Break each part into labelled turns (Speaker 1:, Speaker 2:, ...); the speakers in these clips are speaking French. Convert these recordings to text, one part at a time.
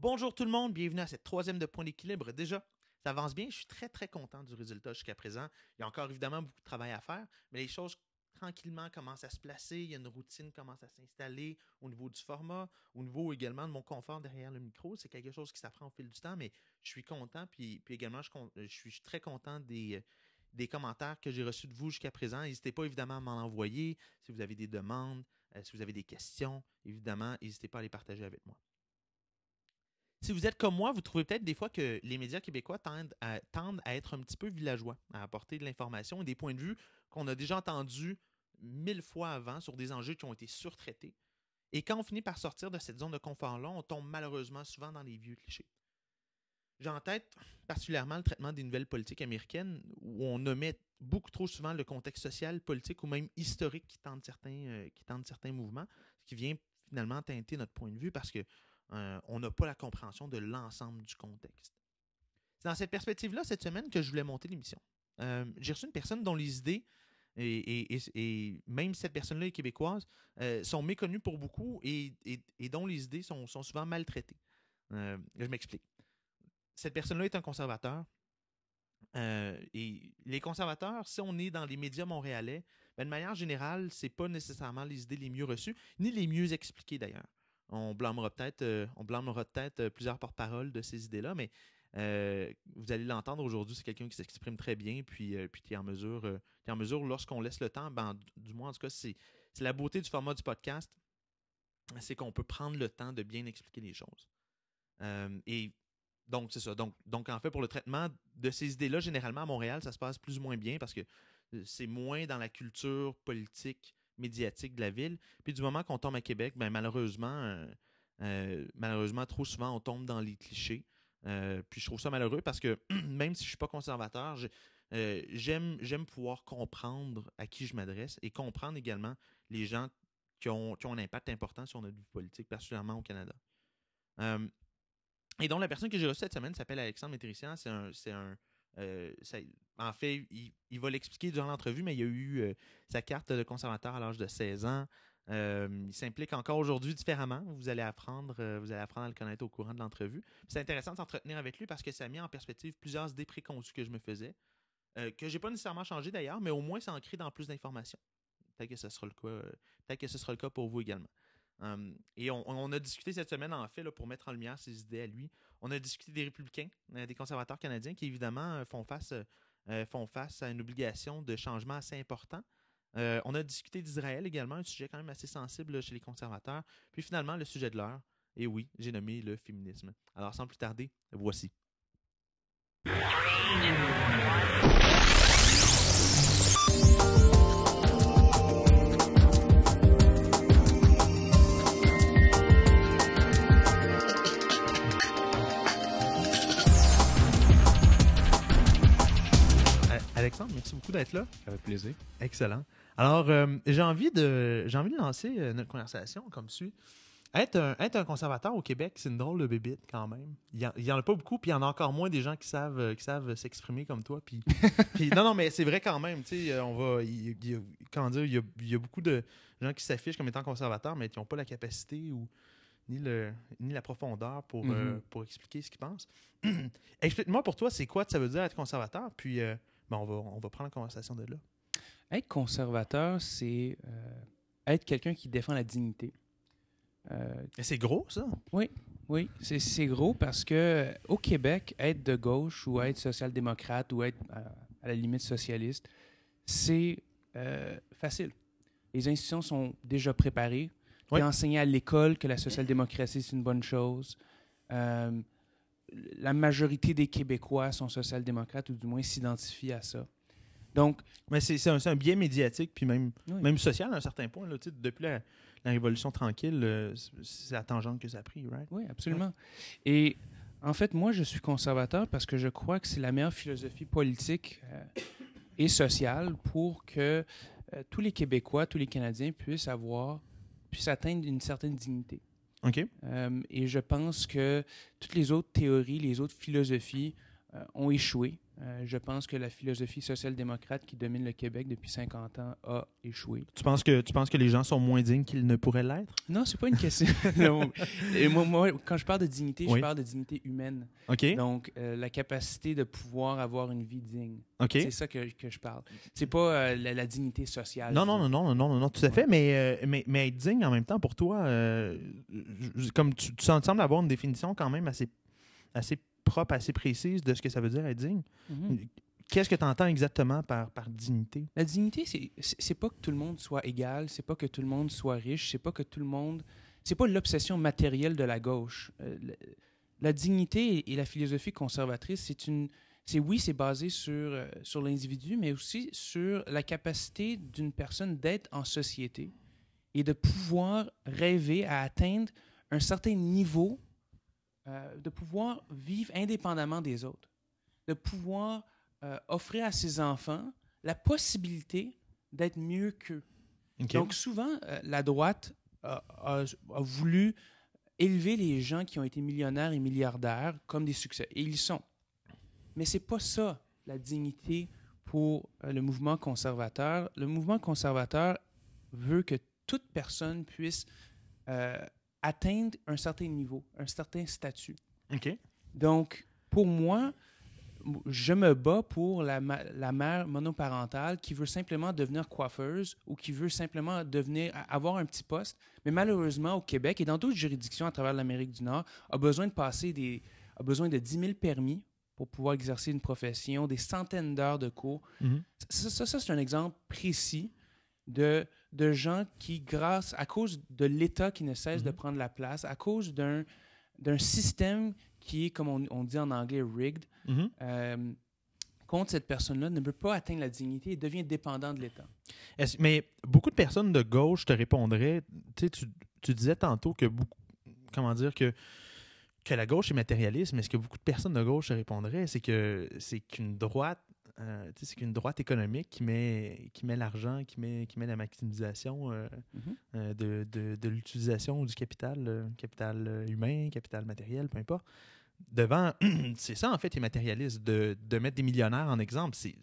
Speaker 1: Bonjour tout le monde, bienvenue à cette troisième de point d'équilibre. Déjà, ça avance bien, je suis très très content du résultat jusqu'à présent. Il y a encore évidemment beaucoup de travail à faire, mais les choses tranquillement commencent à se placer, il y a une routine qui commence à s'installer au niveau du format, au niveau également de mon confort derrière le micro. C'est quelque chose qui s'apprend au fil du temps, mais je suis content, puis, également je, suis très content des, des commentaires que j'ai reçus de vous jusqu'à présent. N'hésitez pas évidemment à m'en envoyer si vous avez des demandes, euh, si vous avez des questions, évidemment, n'hésitez pas à les partager avec moi. Si vous êtes comme moi, vous trouvez peut-être des fois que les médias québécois tendent à, être un petit peu villageois, à apporter de l'information et des points de vue qu'on a déjà entendus mille fois avant sur des enjeux qui ont été surtraités. Et quand on finit par sortir de cette zone de confort-là, on tombe malheureusement souvent dans les vieux clichés. J'ai en tête particulièrement le traitement des nouvelles politiques américaines où on omet beaucoup trop souvent le contexte social, politique ou même historique qui tente certains, euh, qui certains mouvements, ce qui vient finalement teinter notre point de vue parce que euh, on n'a pas la compréhension de l'ensemble du contexte. C'est dans cette perspective-là, cette semaine, que je voulais monter l'émission. Euh, j'ai reçu une personne dont les idées, et, même cette personne-là est québécoise, euh, sont méconnues pour beaucoup et, dont les idées sont, souvent maltraitées. je m'explique. Cette personne-là est un conservateur. et les conservateurs, si on est dans les médias montréalais, ben, de manière générale, ce n'est pas nécessairement les idées les mieux reçues, ni les mieux expliquées d'ailleurs on blâmera peut-être euh, on blâmera peut-être euh, plusieurs porte-paroles de ces idées-là, mais euh, vous allez l'entendre aujourd'hui, c'est quelqu'un qui s'exprime très bien, puis, puis en mesure, en mesure lorsqu'on laisse le temps, ben, du moins en tout cas, c'est, la beauté du format du podcast, c'est qu'on peut prendre le temps de bien expliquer les choses. et donc, c'est ça. Donc, donc, en fait, pour le traitement de ces idées-là, généralement à Montréal, ça se passe plus ou moins bien parce que c'est moins dans la culture politique médiatique de la ville. Puis du moment qu'on tombe à Québec, ben malheureusement, euh, euh, malheureusement, trop souvent, on tombe dans les clichés. Euh, puis je trouve ça malheureux parce que même si je suis pas conservateur, j'aime, j'aime pouvoir comprendre à qui je m'adresse et comprendre également les gens qui ont, qui ont un impact important sur notre vie politique, particulièrement au Canada. et donc, la personne que j'ai reçue cette semaine s'appelle Alexandre un, c'est un, euh, en fait, il, va l'expliquer durant l'entrevue, mais il a eu euh, sa carte de conservateur à l'âge de 16 ans. Euh, il s'implique encore aujourd'hui différemment. Vous allez apprendre, vous allez apprendre à le connaître au courant de l'entrevue. C'est intéressant de s'entretenir avec lui parce que ça a mis en perspective plusieurs idées que je me faisais, que j'ai pas nécessairement changé d'ailleurs, mais au moins c'est ancré dans plus d'informations. Que sera le cas. Peut-être que ce sera le cas pour vous également. Hum, et on, a discuté cette semaine, en fait, pour mettre en lumière ses idées à lui. On a discuté des républicains, euh, des conservateurs canadiens qui, évidemment, euh, font face, euh, font face à une obligation de changement assez important. on a discuté d'Israël également, un sujet quand même assez sensible chez les conservateurs. Puis finalement, le sujet de l'heure, et oui, j'ai nommé le féminisme. Alors, sans plus tarder, voici. Alexandre, merci beaucoup d'être là.
Speaker 2: Avec plaisir.
Speaker 1: Excellent. Alors, euh, j'ai envie, de, j'ai envie de lancer euh, notre conversation comme suit. Être un, être un conservateur au Québec, c'est une drôle de bébite quand même. Il n'y en, a pas beaucoup, puis il y en a encore moins des gens qui savent, euh, qui savent s'exprimer comme toi. Puis, non, non, mais c'est vrai quand même. On va, il, y a, dire, il y, a, beaucoup de gens qui s'affichent comme étant conservateurs, mais qui n'ont pas la capacité ou ni, le, ni la profondeur pour, mm-hmm. pour expliquer ce qu'ils pensent. Explique-moi pour toi, c'est quoi ça veut dire être conservateur? Puis ben, on, va, on va prendre la conversation de là.
Speaker 2: Être conservateur, c'est euh, être quelqu'un qui défend la dignité.
Speaker 1: Euh, c'est gros, ça?
Speaker 2: Oui, oui. C'est gros parce que au Québec, être de gauche ou être social-démocrate ou être à, la limite socialiste, c'est euh, facile. Les institutions sont déjà préparées. Oui. enseigné à l'école que la social-démocratie, c'est une bonne chose la majorité des Québécois sont social-démocrates ou du moins s'identifient à ça.
Speaker 1: Donc, mais c'est un, un, biais médiatique puis même, même social à un certain point. Là, depuis la, Révolution tranquille, euh, c'est la tangente que ça a pris, right?
Speaker 2: Oui, absolument. Et en fait, moi, je suis conservateur parce que je crois que c'est la meilleure philosophie politique euh, et sociale pour que euh, tous les Québécois, tous les Canadiens puissent avoir, puissent atteindre une certaine dignité.
Speaker 1: OK.
Speaker 2: et je pense que toutes les autres théories, les autres philosophies ont échoué Euh, je pense que la philosophie social-démocrate qui domine le Québec depuis 50 ans a échoué.
Speaker 1: Tu penses que, tu penses que les gens sont moins dignes qu'ils ne pourraient l'être?
Speaker 2: Non, c'est pas une question. Non. Et moi, moi, quand je parle de dignité,
Speaker 1: Oui.
Speaker 2: je parle de dignité humaine.
Speaker 1: OK.
Speaker 2: Donc, euh, la capacité de pouvoir avoir une vie digne.
Speaker 1: OK.
Speaker 2: C'est ça que, que je parle. C'est pas euh, la, la dignité sociale.
Speaker 1: Non, non, non, non, non, non, non, tout à fait, mais, mais, mais être digne en même temps pour toi, comme tu, tu sembles avoir une définition quand même assez, assez propre, assez précise de ce que ça veut dire être digne.
Speaker 2: Mhm.
Speaker 1: Qu'est-ce que tu entends exactement par, par dignité?
Speaker 2: La dignité, c'est- pas que tout le monde soit égal, c'est pas que tout le monde soit riche, c'est pas que tout le monde. C'est pas l'obsession matérielle de la gauche. Euh, la, la dignité et la philosophie conservatrice, c'est une. C'est oui, c'est basé sur, euh, sur l'individu, mais aussi sur la capacité d'une personne d'être en société et de pouvoir rêver à atteindre un certain niveau, euh, de pouvoir vivre indépendamment des autres, de pouvoir euh, offrir à ses enfants la possibilité d'être mieux qu'eux. Donc souvent, euh, la droite a, a- a voulu élever les gens qui ont été millionnaires et milliardaires comme des succès. Et ils sont. Mais c'est pas ça, la dignité pour le mouvement conservateur. Le mouvement conservateur veut que toute personne puisse euh, atteindre un certain niveau, un certain statut.
Speaker 1: OK.
Speaker 2: Donc, pour moi, je me bats pour la, ma- la mère monoparentale qui veut simplement devenir coiffeuse ou qui veut simplement devenir avoir un petit poste, mais malheureusement au Québec et dans d'autres juridictions à travers l'Amérique du Nord a besoin de passer des a besoin de 10 000 permis pour pouvoir exercer une profession, des centaines d'heures de cours.
Speaker 1: Mhm.
Speaker 2: Ça, ça, ça, c'est un exemple précis de, de gens qui, grâce, à cause de l'État qui ne cesse de
Speaker 1: Mhm.
Speaker 2: prendre la place, à cause d'un, d'un système qui est, comme on, on dit en anglais, rigged,
Speaker 1: Mhm.
Speaker 2: euh, contre cette personne-là ne peut pas atteindre la dignité et devient dépendant de l'État.
Speaker 1: Mais beaucoup de personnes de gauche te répondraient, tu tu, tu disais tantôt que beaucoup, comment dire, que, que la gauche est matérialiste, mais ce que beaucoup de personnes de gauche te répondraient, c'est que c'est qu'une droite, euh, c'est qu'une droite économique qui met, qui met l'argent, qui met, qui met la maximisation euh,
Speaker 2: Mhm.
Speaker 1: euh, de, de, de l'utilisation du capital, capital humain, capital matériel, peu importe. Devant, c'est ça en fait, les matérialistes, de, de mettre des millionnaires en exemple. C'est,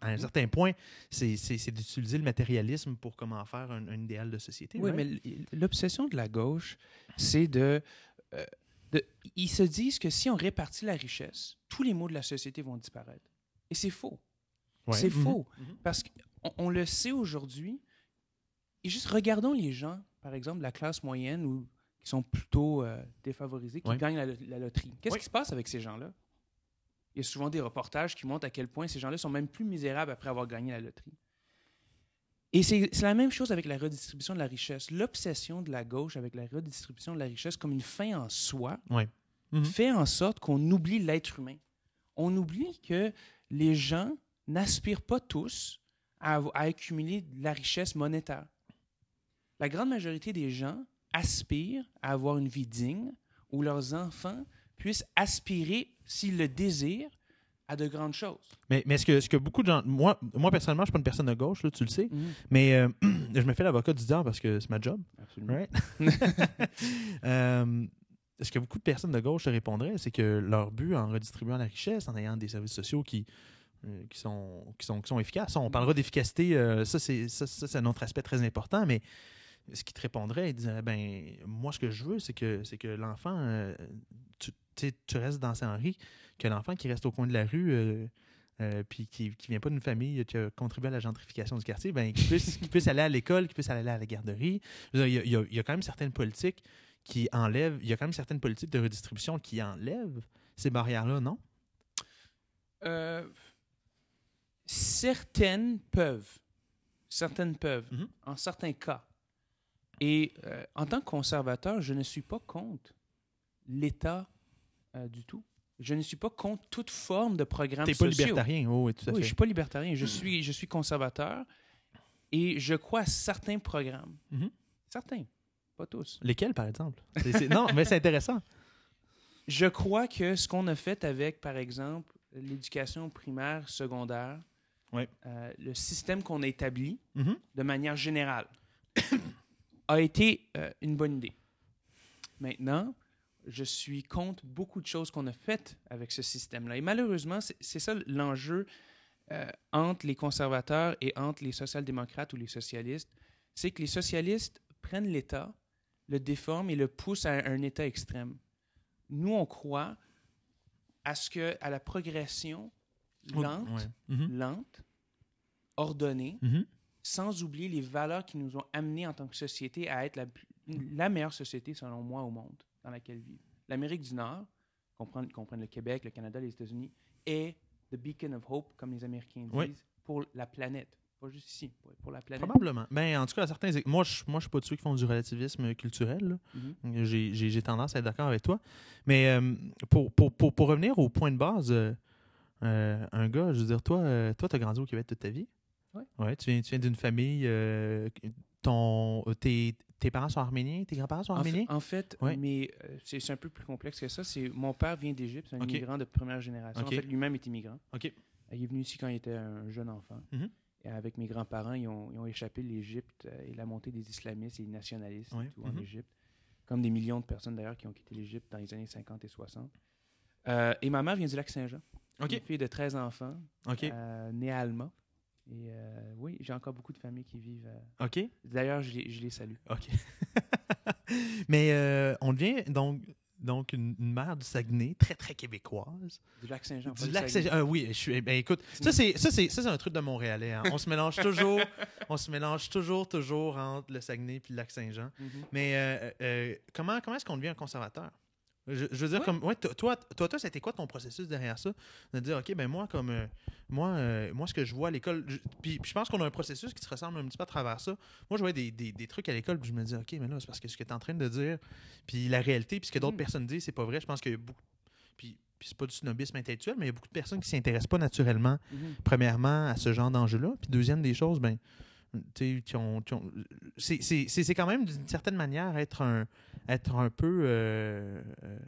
Speaker 1: à un certain point, c'est, d'utiliser le matérialisme pour comment faire un, un idéal de société.
Speaker 2: Oui, mais l'obsession de la gauche, c'est de, de- Ils se disent que si on répartit la richesse, tous les maux de la société vont disparaître. Et c'est faux.
Speaker 1: Ouais.
Speaker 2: C'est
Speaker 1: Mhm.
Speaker 2: faux. Parce qu'on on le sait aujourd'hui. Et juste regardons les gens, par exemple, de la classe moyenne ou qui sont plutôt euh, défavorisés, qui
Speaker 1: Ouais.
Speaker 2: gagnent la, la loterie. Qu'est-ce
Speaker 1: Ouais.
Speaker 2: qui se passe avec ces gens-là? Il y a souvent des reportages qui montrent à quel point ces gens-là sont même plus misérables après avoir gagné la loterie. Et c'est la même chose avec la redistribution de la richesse. L'obsession de la gauche avec la redistribution de la richesse comme une fin en soi
Speaker 1: Mhm.
Speaker 2: fait en sorte qu'on oublie l'être humain. On oublie que les gens n'aspirent pas tous à, accumuler de la richesse monétaire. La grande majorité des gens aspirent à avoir une vie digne où leurs enfants puissent aspirer, s'ils le désirent, à de grandes choses.
Speaker 1: Mais, mais ce, que, beaucoup de gens. Moi, moi personnellement, je suis pas une personne de gauche, là, tu le sais. Mais euh, je me fais l'avocat du diable parce que c'est ma job.
Speaker 2: Absolument.
Speaker 1: Right? Euh, ce que beaucoup de personnes de gauche te répondraient, c'est que leur but en redistribuant la richesse, en ayant des services sociaux qui, euh, qui, sont, qui, qui efficaces, on parlera d'efficacité, euh, ça, c'est, ça, c'est un autre aspect très important, mais ce qui te répondrait, ils diraient, ben, moi, ce que je veux, c'est que, c'est que l'enfant, euh, tu, restes dans Saint-Henri, que l'enfant qui reste au coin de la rue, puis qui ne vient pas d'une famille qui a contribué à la gentrification du quartier, ben, qu'il puisse, aller à l'école, qu'il puisse aller à la garderie. Il y a quand même certaines politiques qui enlèvent, il y a quand même certaines politiques de redistribution qui enlèvent ces barrières-là, non?
Speaker 2: Euh, certaines peuvent. Certaines peuvent,
Speaker 1: Mhm.
Speaker 2: en certains cas. Et euh, en tant que conservateur, je ne suis pas contre l'État euh, du tout. Je ne suis pas contre toute forme de programme
Speaker 1: T'es pas
Speaker 2: sociaux.
Speaker 1: libertarien, oh, oui, tout à
Speaker 2: Oui, je ne suis pas libertarien. Je suis, je suis conservateur et je crois à certains programmes.
Speaker 1: Mhm.
Speaker 2: Certains, pas tous.
Speaker 1: Lesquels, par exemple? Non, mais c'est intéressant.
Speaker 2: Je crois que ce qu'on a fait avec, par exemple, l'éducation primaire, secondaire, euh, le système qu'on a établi
Speaker 1: Mhm.
Speaker 2: de manière générale, a été euh, une bonne idée. Maintenant, je suis contre beaucoup de choses qu'on a faites avec ce système-là. Et malheureusement, c'est c'est ça l'enjeu euh, entre les conservateurs et entre les social-démocrates ou les socialistes. C'est que les socialistes prennent l'État, le déforment et le poussent à un État extrême. Nous, on croit à ce que à la progression lente,
Speaker 1: Ouais. Mhm.
Speaker 2: lente, ordonnée,
Speaker 1: Mhm.
Speaker 2: sans oublier les valeurs qui nous ont amenés en tant que société à être la, meilleure société, selon moi, au monde dans laquelle vivre. L'Amérique du Nord, comprendre, comprendre le Québec, le Canada, les États-Unis, est the beacon of hope, comme les Américains disent,
Speaker 1: Oui.
Speaker 2: pour la planète. Pas juste ici, pour, la planète.
Speaker 1: Probablement. Ben, en tout cas, à certains. Moi, je moi, je suis pas de ceux qui font du relativisme culturel. là.
Speaker 2: Mhm.
Speaker 1: J'ai- tendance à être d'accord avec toi. Mais euh, pour, pour, pour, pour revenir au point de base, euh, euh, un gars, je veux dire, toi, euh, toi, tu as grandi au Québec toute ta vie.
Speaker 2: Ouais.
Speaker 1: Ouais, tu viens, tu viens d'une famille. euh, ton, euh, tes, tes parents sont arméniens, tes grands-parents sont
Speaker 2: En,
Speaker 1: arméniens?
Speaker 2: en fait,
Speaker 1: Ouais.
Speaker 2: mais euh, c'est un peu plus complexe que ça. C'est mon père vient d'Égypte, c'est un immigrant de première génération. En fait, lui-même est immigrant.
Speaker 1: OK.
Speaker 2: Euh, Il est venu ici quand il était un jeune enfant. Et avec mes grands-parents, ils ont, ils ont échappé l'Égypte euh, et la montée des islamistes et des nationalistes et tout en
Speaker 1: Mhm.
Speaker 2: Égypte. Comme des millions de personnes d'ailleurs qui ont quitté l'Égypte dans les années 50 et 60. Euh, et ma mère vient du lac Saint-Jean. Une fille de 13 enfants,
Speaker 1: OK.
Speaker 2: euh, née à Alma. Et euh, oui, j'ai encore beaucoup de familles qui vivent.
Speaker 1: OK.
Speaker 2: D'ailleurs, je les, je les salue.
Speaker 1: OK. Mais on devient donc, donc une, une mère du Saguenay, très, très québécoise.
Speaker 2: Du lac Saint-Jean.
Speaker 1: Du lac. Saint-Jean. Ah oui, je suis. Ben écoute, ça c'est ça c'est ça c'est un truc de Montréalais. hein. On se mélange toujours, on se mélange toujours toujours entre le Saguenay puis le lac Saint-Jean.
Speaker 2: Mhm.
Speaker 1: Mais euh, euh, comment comment est-ce qu'on devient un conservateur? Je, je veux dire
Speaker 2: Ouais.
Speaker 1: comme ouais, toi toi toi c'était quoi ton processus derrière ça? De dire ok ben moi comme euh, moi euh, moi ce que je vois à l'école puis, puis je pense qu'on a un processus qui se ressemble un petit peu à travers ça moi je voyais des, des, des trucs à l'école puis je me dis ok mais là c'est parce que ce que tu es en train de dire puis la réalité puis ce que d'autres
Speaker 2: Mhm.
Speaker 1: personnes disent c'est pas vrai je pense qu'il y a beaucoup puis, puis c'est pas du snobisme intellectuel mais il y a beaucoup de personnes qui s'intéressent pas naturellement
Speaker 2: Mhm.
Speaker 1: premièrement à ce genre d'enjeu-là. Puis deuxième des choses, ben, c'est quand même d'une certaine manière être un, être un peu. euh, euh,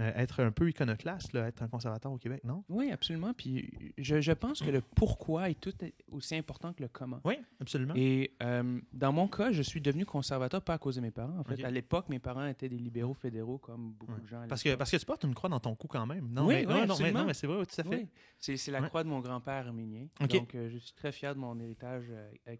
Speaker 1: euh, être un peu iconoclaste, là, être un conservateur au Québec, non?
Speaker 2: Oui, absolument. Puis je, je pense que le pourquoi est tout aussi important que le comment.
Speaker 1: Oui, absolument.
Speaker 2: Et euh, dans mon cas, je suis devenu conservateur pas à cause de mes parents. En fait, à l'époque, mes parents étaient des libéraux fédéraux, comme beaucoup
Speaker 1: Ouais.
Speaker 2: de gens. à
Speaker 1: Parce que, parce que tu portes une croix dans ton cou quand même. Non,
Speaker 2: Oui,
Speaker 1: mais,
Speaker 2: oui,
Speaker 1: non, non, mais, non, mais c'est vrai, tout à fait.
Speaker 2: Oui, c'est c'est la
Speaker 1: Ouais.
Speaker 2: croix de mon grand-père arménien. Donc, euh, je suis très fier de mon héritage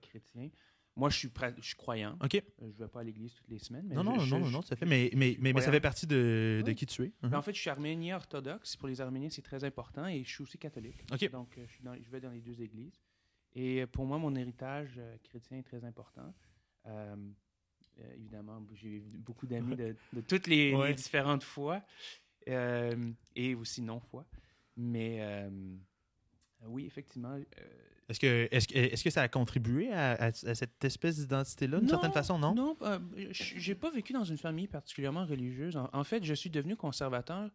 Speaker 2: chrétien. Moi, je suis, je suis croyant.
Speaker 1: OK.
Speaker 2: Euh, Je ne vais pas à l'église toutes les semaines. Mais
Speaker 1: Non, non,
Speaker 2: je-
Speaker 1: non,
Speaker 2: je-
Speaker 1: non, tout à fait. Mais, mais, mais, mais ça fait partie de, qui tu es.
Speaker 2: Mais
Speaker 1: Mhm.
Speaker 2: En fait, je suis arménien orthodoxe. Pour les Arméniens, c'est très important. Et je suis aussi catholique. Donc, euh, je, suis dans- je vais dans les deux églises. Et euh, pour moi, mon héritage chrétien est très important. Euh, évidemment, j'ai beaucoup d'amis de, de toutes les, différentes foi euh, et aussi non-foi. Mais euh, oui, effectivement.
Speaker 1: Est-ce que, est que, est que ça a contribué à, à- à cette espèce d'identité-là, d'une certaine façon, non?
Speaker 2: Non, euh, j'ai pas vécu dans une famille particulièrement religieuse. En, en fait, je suis devenu conservateur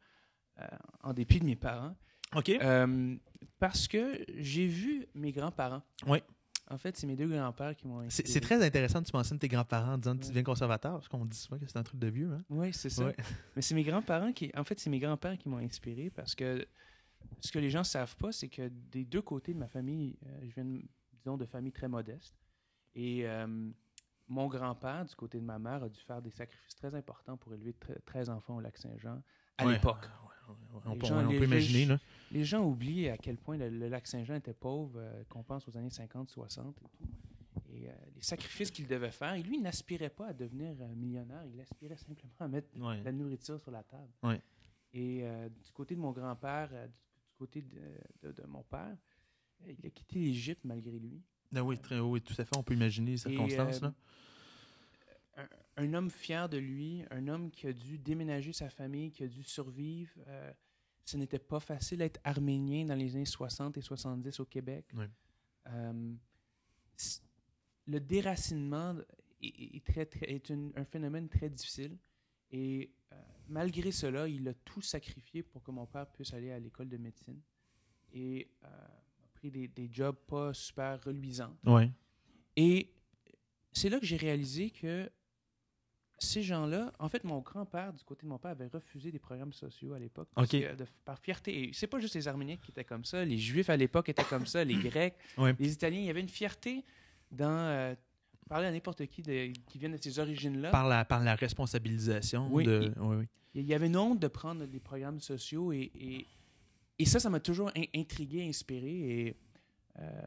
Speaker 2: euh, en dépit de mes parents
Speaker 1: OK.
Speaker 2: euh, parce que j'ai vu mes grands-parents.
Speaker 1: Oui.
Speaker 2: En fait, c'est mes deux grands-pères qui m'ont
Speaker 1: C'est
Speaker 2: inspiré.
Speaker 1: c'est très intéressant de tu mentionnes tes grands-parents en disant que tu deviens conservateur, parce qu'on dit souvent que c'est un truc de vieux. Hein?
Speaker 2: Oui, c'est ça.
Speaker 1: Ouais.
Speaker 2: Mais c'est mes grands-parents qui. En fait, c'est mes grands-pères qui m'ont inspiré parce que ce que les gens savent pas, c'est que des deux côtés de ma famille, euh, je viens, de- disons, de familles très modestes. Et euh, mon grand-père, du côté de ma mère, a dû faire des sacrifices très importants pour élever tre- 13 enfants au lac Saint-Jean à
Speaker 1: Ouais.
Speaker 2: l'époque.
Speaker 1: Ouais, ouais. On,
Speaker 2: Les
Speaker 1: peut-
Speaker 2: gens-
Speaker 1: on
Speaker 2: les-
Speaker 1: peut
Speaker 2: les-
Speaker 1: imaginer. Là.
Speaker 2: Les gens oublient à quel point le, le lac Saint-Jean était pauvre, euh, qu'on pense aux années 50, 60 et tout. Et les sacrifices qu'il devait faire. Et lui, il n'aspirait pas à devenir millionnaire, il aspirait simplement à mettre
Speaker 1: Ouais.
Speaker 2: la nourriture sur la table. Et euh, du côté de mon grand-père, euh, du côté de, de- de mon père, euh, il a quitté l'Égypte malgré lui.
Speaker 1: Ah oui, très, oui, tout à fait. On peut imaginer les circonstances.
Speaker 2: euh,
Speaker 1: là.
Speaker 2: Un, un homme fier de lui, un homme qui a dû déménager sa famille, qui a dû survivre. euh, ce n'était pas facile d'être arménien dans les années 60 et 70 au Québec.
Speaker 1: Oui.
Speaker 2: Euh, le déracinement est, est très, très- est une- un phénomène très difficile. Et euh, malgré cela, il a tout sacrifié pour que mon père puisse aller à l'école de médecine. Et euh, a pris des, des jobs pas super reluisants.
Speaker 1: Ouais.
Speaker 2: Et c'est là que j'ai réalisé que ces gens-là, en fait, mon grand-père, du côté de mon père, avait refusé des programmes sociaux à l'époque. par fierté. Et c'est pas juste les Arméniens qui étaient comme ça. Les Juifs à l'époque étaient comme ça, les Grecs,
Speaker 1: Ouais.
Speaker 2: les Italiens. Il y avait une fierté dans euh, parler à n'importe qui de- qui vient de ces origines-là.
Speaker 1: Par la, par la responsabilisation
Speaker 2: Oui,
Speaker 1: de.
Speaker 2: et-
Speaker 1: oui, oui.
Speaker 2: Il y avait une honte de prendre des programmes sociaux et, et, et ça, ça m'a toujours in- intrigué, inspiré. Et euh,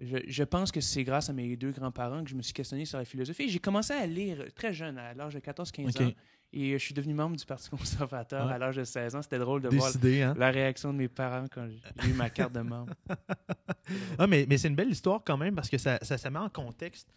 Speaker 2: je, je pense que c'est grâce à mes deux grands-parents que je me suis questionné sur la philosophie. Et J'ai commencé à lire très jeune, à l'âge de 14-15
Speaker 1: Ok.
Speaker 2: ans. Et je suis devenu membre du Parti conservateur
Speaker 1: Ouais.
Speaker 2: à l'âge de 16 ans. C'était drôle de voir
Speaker 1: hein?
Speaker 2: la réaction de mes parents quand j'ai eu ma carte de membre.
Speaker 1: Ah, mais, mais c'est une belle histoire quand même parce que ça, ça, ça met en contexte.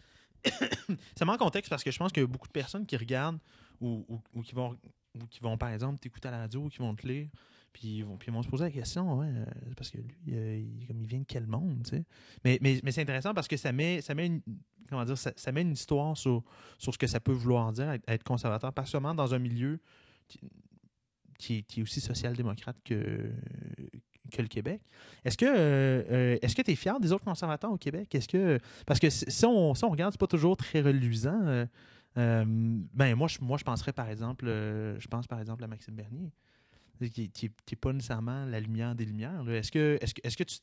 Speaker 1: Ça met en contexte parce que je pense qu'il y a beaucoup de personnes qui regardent ou, qui, vont, ou qui vont, par exemple, t'écouter à la radio ou qui vont te lire. Puis ils, vont, puis vont se poser la question, ouais, euh, parce que lui, euh, il, comme il vient de quel monde, tu sais. Mais, mais, c'est intéressant parce que ça met, ça met une, comment dire, ça, met une histoire sur, sur ce que ça peut vouloir dire, être, conservateur, pas seulement dans un milieu qui, qui est aussi social-démocrate que, que le Québec. Est-ce que euh, euh, est-ce que tu es fier des autres conservateurs au Québec? Est-ce que parce que si on, si on regarde, pas toujours très reluisant. euh, ben moi je moi je penserais par exemple je pense par exemple à Maxime Bernier qui n'est pas nécessairement la lumière des lumières. Est-ce que, est-ce que, est-ce que tu.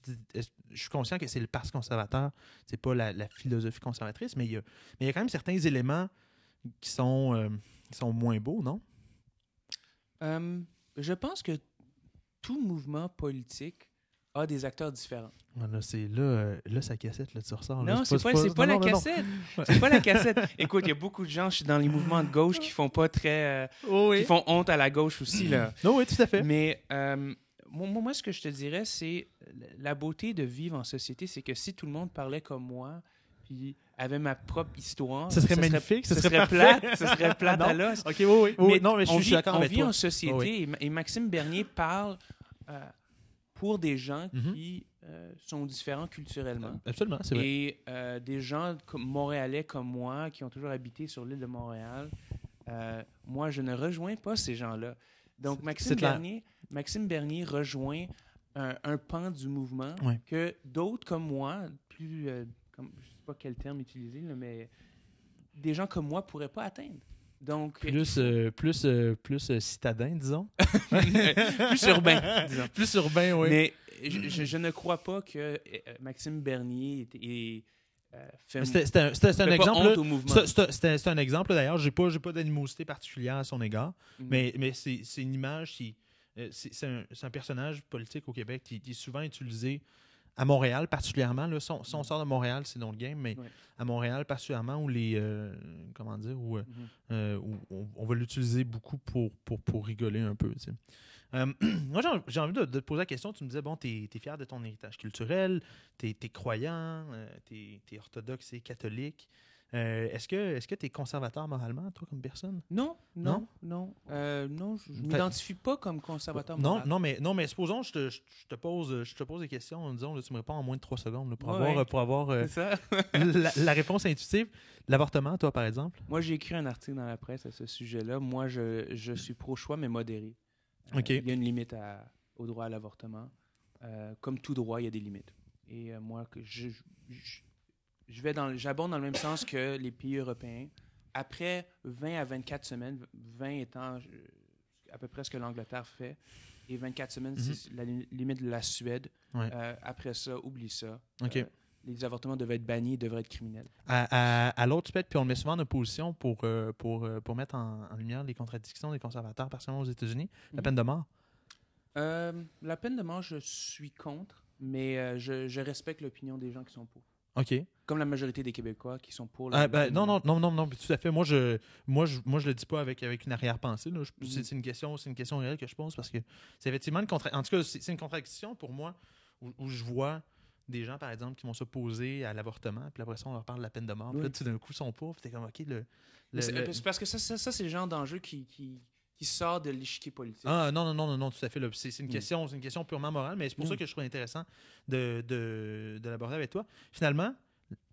Speaker 1: je suis conscient que c'est le Parti conservateur, c'est pas la, philosophie conservatrice, mais il y, a, mais il y a quand même certains éléments qui sont, qui sont moins beaux, non?
Speaker 2: Je pense que tout mouvement politique a des acteurs différents.
Speaker 1: Ah, Là, c'est, là, euh, là, sa cassette, là, tu ressors. là,
Speaker 2: Non, c'est pas, c'est pas
Speaker 1: non,
Speaker 2: la
Speaker 1: non, non.
Speaker 2: cassette. C'est pas la cassette. Écoute, il y a beaucoup de gens je suis dans les mouvements de gauche qui font pas très. euh,
Speaker 1: Oh, oui.
Speaker 2: qui font honte à la gauche aussi, là.
Speaker 1: Non, oui, tout à fait.
Speaker 2: Mais euh, moi, ce que je te dirais, c'est la beauté de vivre en société, c'est que si tout le monde parlait comme moi, puis avait ma propre histoire,
Speaker 1: Ce serait magnifique, ce
Speaker 2: ce
Speaker 1: serait
Speaker 2: serait
Speaker 1: parfait.
Speaker 2: plate, ce serait plate
Speaker 1: Non.
Speaker 2: à l'os.
Speaker 1: Ok, oui, oui. oui,
Speaker 2: Mais
Speaker 1: non, mais je
Speaker 2: on
Speaker 1: suis- d'accord
Speaker 2: on vit en société
Speaker 1: Oui,
Speaker 2: et Ma- et, Maxime Bernier parle euh, pour des gens
Speaker 1: Mhm.
Speaker 2: qui euh, sont différents culturellement.
Speaker 1: Absolument, c'est vrai.
Speaker 2: Et euh, des gens comme montréalais comme moi, qui ont toujours habité sur l'île de Montréal, euh, moi, je ne rejoins pas ces gens-là. Donc, Maxime. Bernier, Maxime Bernier rejoint un, un pan du mouvement
Speaker 1: Ouais.
Speaker 2: que d'autres comme moi, plus, euh, comme, je ne sais pas quel terme utiliser, là, mais des gens comme moi ne pourraient pas atteindre. Donc,
Speaker 1: Plus, euh, plus, euh, plus euh, citadin, disons.
Speaker 2: plus urbain, disons.
Speaker 1: Plus urbain, oui.
Speaker 2: Mais je, je- je ne crois pas que euh, Maxime Bernier est, euh,
Speaker 1: C'était un, un exemple. C'était un exemple, d'ailleurs. J'ai pas, pas d'animosité particulière à son égard.
Speaker 2: Mhm.
Speaker 1: Mais, mais c'est une image qui. euh, C'est un, personnage politique au Québec qui, qui est souvent utilisé à Montréal, particulièrement. Là, si, on, si on sort de Montréal, c'est dans le game, mais
Speaker 2: Ouais.
Speaker 1: à Montréal, particulièrement, où les. euh, comment dire Où, euh,
Speaker 2: Mhm.
Speaker 1: euh, où on, on va l'utiliser beaucoup pour, pour, pour rigoler un peu. Euh, moi, j'ai- envie de, de te poser la question. Tu me disais, bon, tu es, fier de ton héritage culturel, tu es, croyant, tu es, orthodoxe et catholique. Euh, Est-ce que tu es conservateur moralement, toi, comme personne?
Speaker 2: Non, non, non? Euh, non, je ne m'identifie pas comme conservateur
Speaker 1: Non,
Speaker 2: moral.
Speaker 1: non, mais, non, mais supposons, je te, je te pose, je te pose des questions, disons, là, tu me réponds en moins de trois secondes là, pour,
Speaker 2: Ouais,
Speaker 1: avoir,
Speaker 2: ouais.
Speaker 1: pour avoir euh, la, la réponse intuitive. L'avortement, toi, par exemple?
Speaker 2: Moi, j'ai écrit un article dans la presse à ce sujet-là. Moi, je, je suis pro-choix, mais modéré. Il y a une limite à- au droit à l'avortement. Comme tout droit, il y a des limites. Et moi, que je, je, je vais dans, j'abonde dans le même sens que les pays européens. Après 20 à 24 semaines, 20 étant euh, à peu près ce que l'Angleterre fait, et 24 semaines,
Speaker 1: Mhm.
Speaker 2: c'est la li- limite de la Suède.
Speaker 1: Ouais.
Speaker 2: Euh, après ça, oublie ça. Euh, les avortements devaient être bannis, ils devraient être criminels.
Speaker 1: à, à- à l'autre spectre, puis on le met souvent en opposition pour, euh, pour, pour mettre en, en lumière les contradictions des conservateurs, particulièrement aux États-Unis, la
Speaker 2: Mhm.
Speaker 1: peine de mort.
Speaker 2: La peine de mort, je suis contre, mais je, je respecte l'opinion des gens qui sont pour.
Speaker 1: OK.
Speaker 2: Comme la majorité des Québécois qui sont pour. la
Speaker 1: Ah, ben, non, non, non, non, non, tout à fait. Moi, je moi, je, moi, je le dis pas avec, avec une arrière-pensée. Je- C'est une question, c'est une question réelle que je pose parce que c'est effectivement une contra- En tout cas, c'est une contradiction pour moi où, où je vois des gens, par exemple, qui vont s'opposer à l'avortement, puis après ça, on leur parle de la peine de mort. Puis là, tout d'un coup, ils sont pour, puis t'es comme, OK, le... Le-
Speaker 2: c'est-
Speaker 1: le-
Speaker 2: c'est parce que ça, ça, ça, c'est le genre d'enjeu qui, qui, qui sort de l'échiquier politique.
Speaker 1: Ah non, non, non, non, non, tout à fait. C'est une,
Speaker 2: Mm.
Speaker 1: question, c'est une question purement morale, mais c'est pour
Speaker 2: Mm.
Speaker 1: ça que je trouve intéressant de, de, de l'aborder avec toi. Finalement,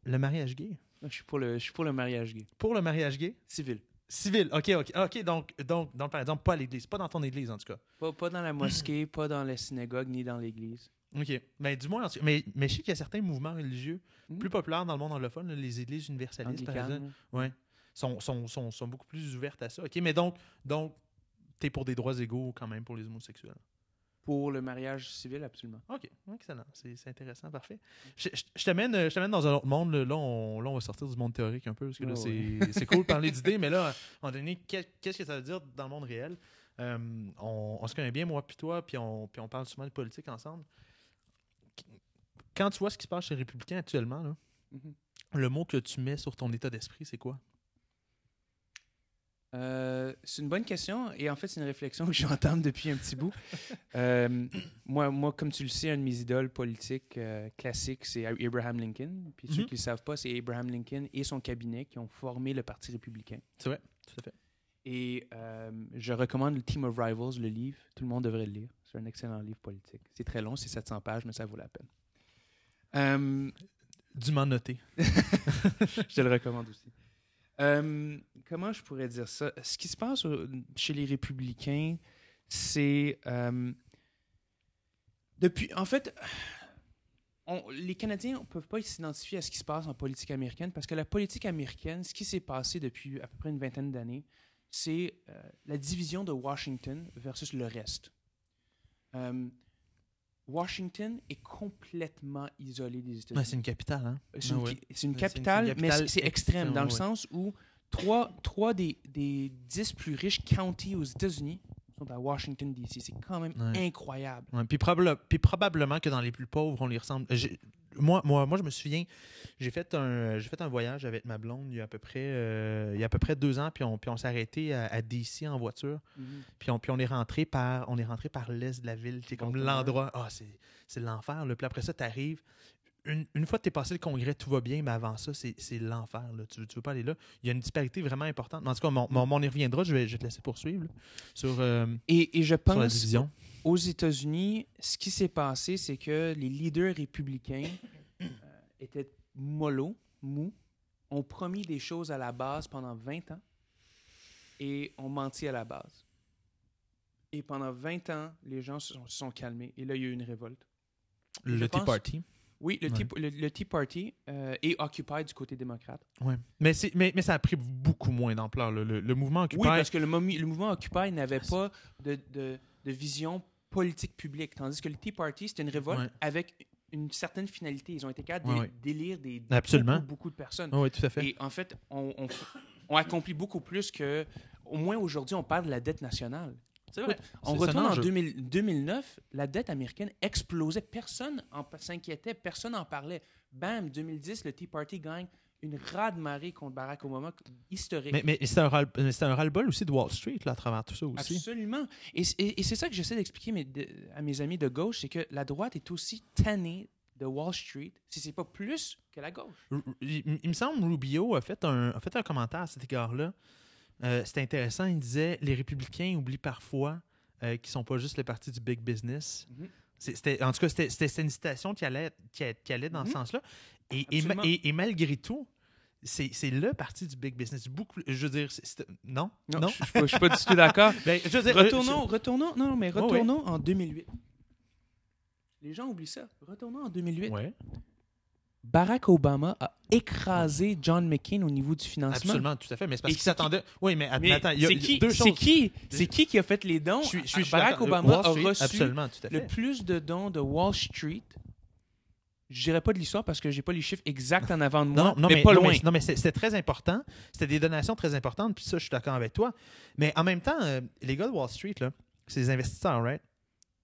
Speaker 1: le mariage gay.
Speaker 2: Je suis pour le, je suis pour le mariage gay.
Speaker 1: Pour le mariage gay,
Speaker 2: Civil.
Speaker 1: civil. OK, OK. OK, donc, donc, donc, par exemple, pas à l'église. Pas dans ton église, en tout cas.
Speaker 2: Pas, pas dans la mosquée, pas dans la synagogue, ni dans l'église.
Speaker 1: OK. Mais du moins, en tout- mais, mais je sais qu'il y a certains mouvements religieux
Speaker 2: Mm.
Speaker 1: plus populaires dans le monde anglophone, là, les églises universalistes, par
Speaker 2: Anglican,
Speaker 1: exemple, ouais, sont, sont, sont, sont beaucoup plus ouvertes à ça. OK, mais donc, donc tu es pour des droits égaux quand même pour les homosexuels.
Speaker 2: Pour le mariage civil, absolument.
Speaker 1: OK, excellent. C'est intéressant, parfait. Je, je- je t'amène dans un autre monde. Là, on, là, on va sortir du monde théorique un peu, parce que là,
Speaker 2: Oh,
Speaker 1: c'est cool de parler d'idées, mais là, à un moment donné, qu'est- qu'est-ce que ça veut dire dans le monde réel? Euh, on, on se connaît bien, moi puis toi, puis on, puis on parle souvent de politique ensemble. Quand tu vois ce qui se passe chez les Républicains actuellement, là,
Speaker 2: Mhm.
Speaker 1: le mot que tu mets sur ton état d'esprit, c'est quoi?
Speaker 2: Euh, c'est une bonne question et en fait, c'est une réflexion que j'entame depuis un petit bout. Euh, moi, moi, comme tu le sais, un de mes idoles politiques euh, classiques, c'est Abraham Lincoln. Puis ceux
Speaker 1: Mhm.
Speaker 2: qui ne le savent pas, c'est Abraham Lincoln et son cabinet qui ont formé le Parti républicain.
Speaker 1: C'est vrai, tout à fait.
Speaker 2: Et je recommande le Team of Rivals, le livre. Tout le monde devrait le lire. C'est un excellent livre politique. C'est très long, c'est 700 pages, mais ça vaut la peine. Euh,
Speaker 1: Dûment noté.
Speaker 2: je te le recommande aussi. Euh, comment je pourrais dire ça? Ce qui se passe chez les républicains, c'est... euh, depuis... En fait, les Canadiens ne peuvent pas s'identifier à ce qui se passe en politique américaine parce que la politique américaine, ce qui s'est passé depuis à peu près une vingtaine d'années, c'est euh, la division de Washington versus le reste. Washington est complètement isolé des États-Unis.
Speaker 1: C'est une capitale, hein?
Speaker 2: C'est une, capitale, mais c'est- extrême dans le sens où trois, trois des, des dix plus riches counties aux États-Unis sont à Washington, D.C. C'est quand même
Speaker 1: Ouais.
Speaker 2: incroyable.
Speaker 1: Ouais, puis, probable- puis probablement que dans les plus pauvres, on les ressemble. Moi, moi, moi, je me souviens, j'ai fait un, j'ai fait un voyage avec ma blonde il y a à peu près, euh, il y a à peu près deux ans, puis on, puis on s'est arrêté à, à DC en voiture, puis on, puis on est rentré par, on est rentré par l'est de la ville, c'est comme l'endroit, ah c'est, c'est l'enfer. Puis après ça, tu arrives. Une, une fois que tu es passé le congrès, tout va bien, mais avant ça, c'est, l'enfer. Tu, veux- tu veux pas aller là. Il y a une disparité vraiment importante. En tout cas, mon, mon- on y reviendra. Je vais, je vais te laisser poursuivre là, sur, euh,
Speaker 2: Et, et je
Speaker 1: sur la
Speaker 2: pense
Speaker 1: division.
Speaker 2: aux États-Unis, ce qui s'est passé, c'est que les leaders républicains euh, étaient mollo, mous, ont promis des choses à la base pendant 20 ans et ont menti à la base. Et pendant 20 ans, les gens se sont, se sont calmés. Et là, il y a eu une révolte.
Speaker 1: Le Tea Party.
Speaker 2: Oui, le,
Speaker 1: Ouais.
Speaker 2: tea, le, le Tea Party euh, et Occupy du côté démocrate.
Speaker 1: Ouais. Mais, c'est, mais, mais ça a pris beaucoup moins d'ampleur. Le, le mouvement Occupy.
Speaker 2: Oui, parce que le, mouvement Occupy n'avait pas de, de- de vision politique publique, tandis que le Tea Party, c'était une révolte
Speaker 1: Ouais.
Speaker 2: avec une certaine finalité. Ils ont été capables d'élire des
Speaker 1: Absolument.
Speaker 2: beaucoup, beaucoup de personnes.
Speaker 1: oui, tout à fait.
Speaker 2: Et en fait, on, on, on accomplit beaucoup plus que, au moins aujourd'hui, on parle de la dette nationale.
Speaker 1: C'est
Speaker 2: Écoute, on retourne en
Speaker 1: enjeu.
Speaker 2: 2000 2009, la dette américaine explosait. Personne s'inquiétait, personne n'en parlait. Bam, 2010, le Tea Party gagne une rade-marée contre Barack Obama historique.
Speaker 1: Mais, mais c'est un, ras-le-bol aussi de Wall Street là, à travers tout ça aussi.
Speaker 2: Absolument. Et, c- et- et c'est ça que j'essaie d'expliquer à mes amis de gauche, c'est que la droite est aussi tannée de Wall Street, si c'est pas plus que la gauche.
Speaker 1: Il, il me semble Rubio a fait un, a fait un commentaire à cet égard-là. Euh, C'était intéressant. Il disait les républicains oublient parfois euh, qu'ils sont pas juste le parti du big business.
Speaker 2: Mhm.
Speaker 1: C'était- en tout cas, c'était une citation qui allait, qui, allait dans ce
Speaker 2: Mhm.
Speaker 1: sens-là. Et, et, et- et malgré tout, c'est le parti du big business. Beaucoup, je veux dire, non,
Speaker 2: Non,
Speaker 1: non?
Speaker 2: je je suis pas, je du tout d'accord.
Speaker 1: Ben, je veux dire, euh,
Speaker 2: Retournons, retournons, non, mais retournons en 2008. Les gens oublient ça. Retournons en 2008.
Speaker 1: je- ouais,
Speaker 2: Barack Obama a écrasé John McCain au niveau du financement.
Speaker 1: absolument, tout à fait. Mais c'est parce qu'il
Speaker 2: c'est
Speaker 1: s'attendait. Oui, mais,
Speaker 2: Mais
Speaker 1: attends, il y a,
Speaker 2: c'est qui,
Speaker 1: deux
Speaker 2: c'est
Speaker 1: choses.
Speaker 2: qui, c'est qui qui a fait les dons?
Speaker 1: Je suis- je suis- je suis
Speaker 2: Barack. Obama a reçu le plus de dons de Wall Street. Je dirais pas de l'histoire parce que j'ai pas les chiffres exacts en avant de moi,
Speaker 1: Non, non,
Speaker 2: mais,
Speaker 1: mais,
Speaker 2: pas loin.
Speaker 1: non, mais c'est- c'était très important. C'était des donations très importantes, puis ça, je suis d'accord avec toi. Mais en même temps, euh, les gars de Wall Street, là, c'est des investisseurs, right?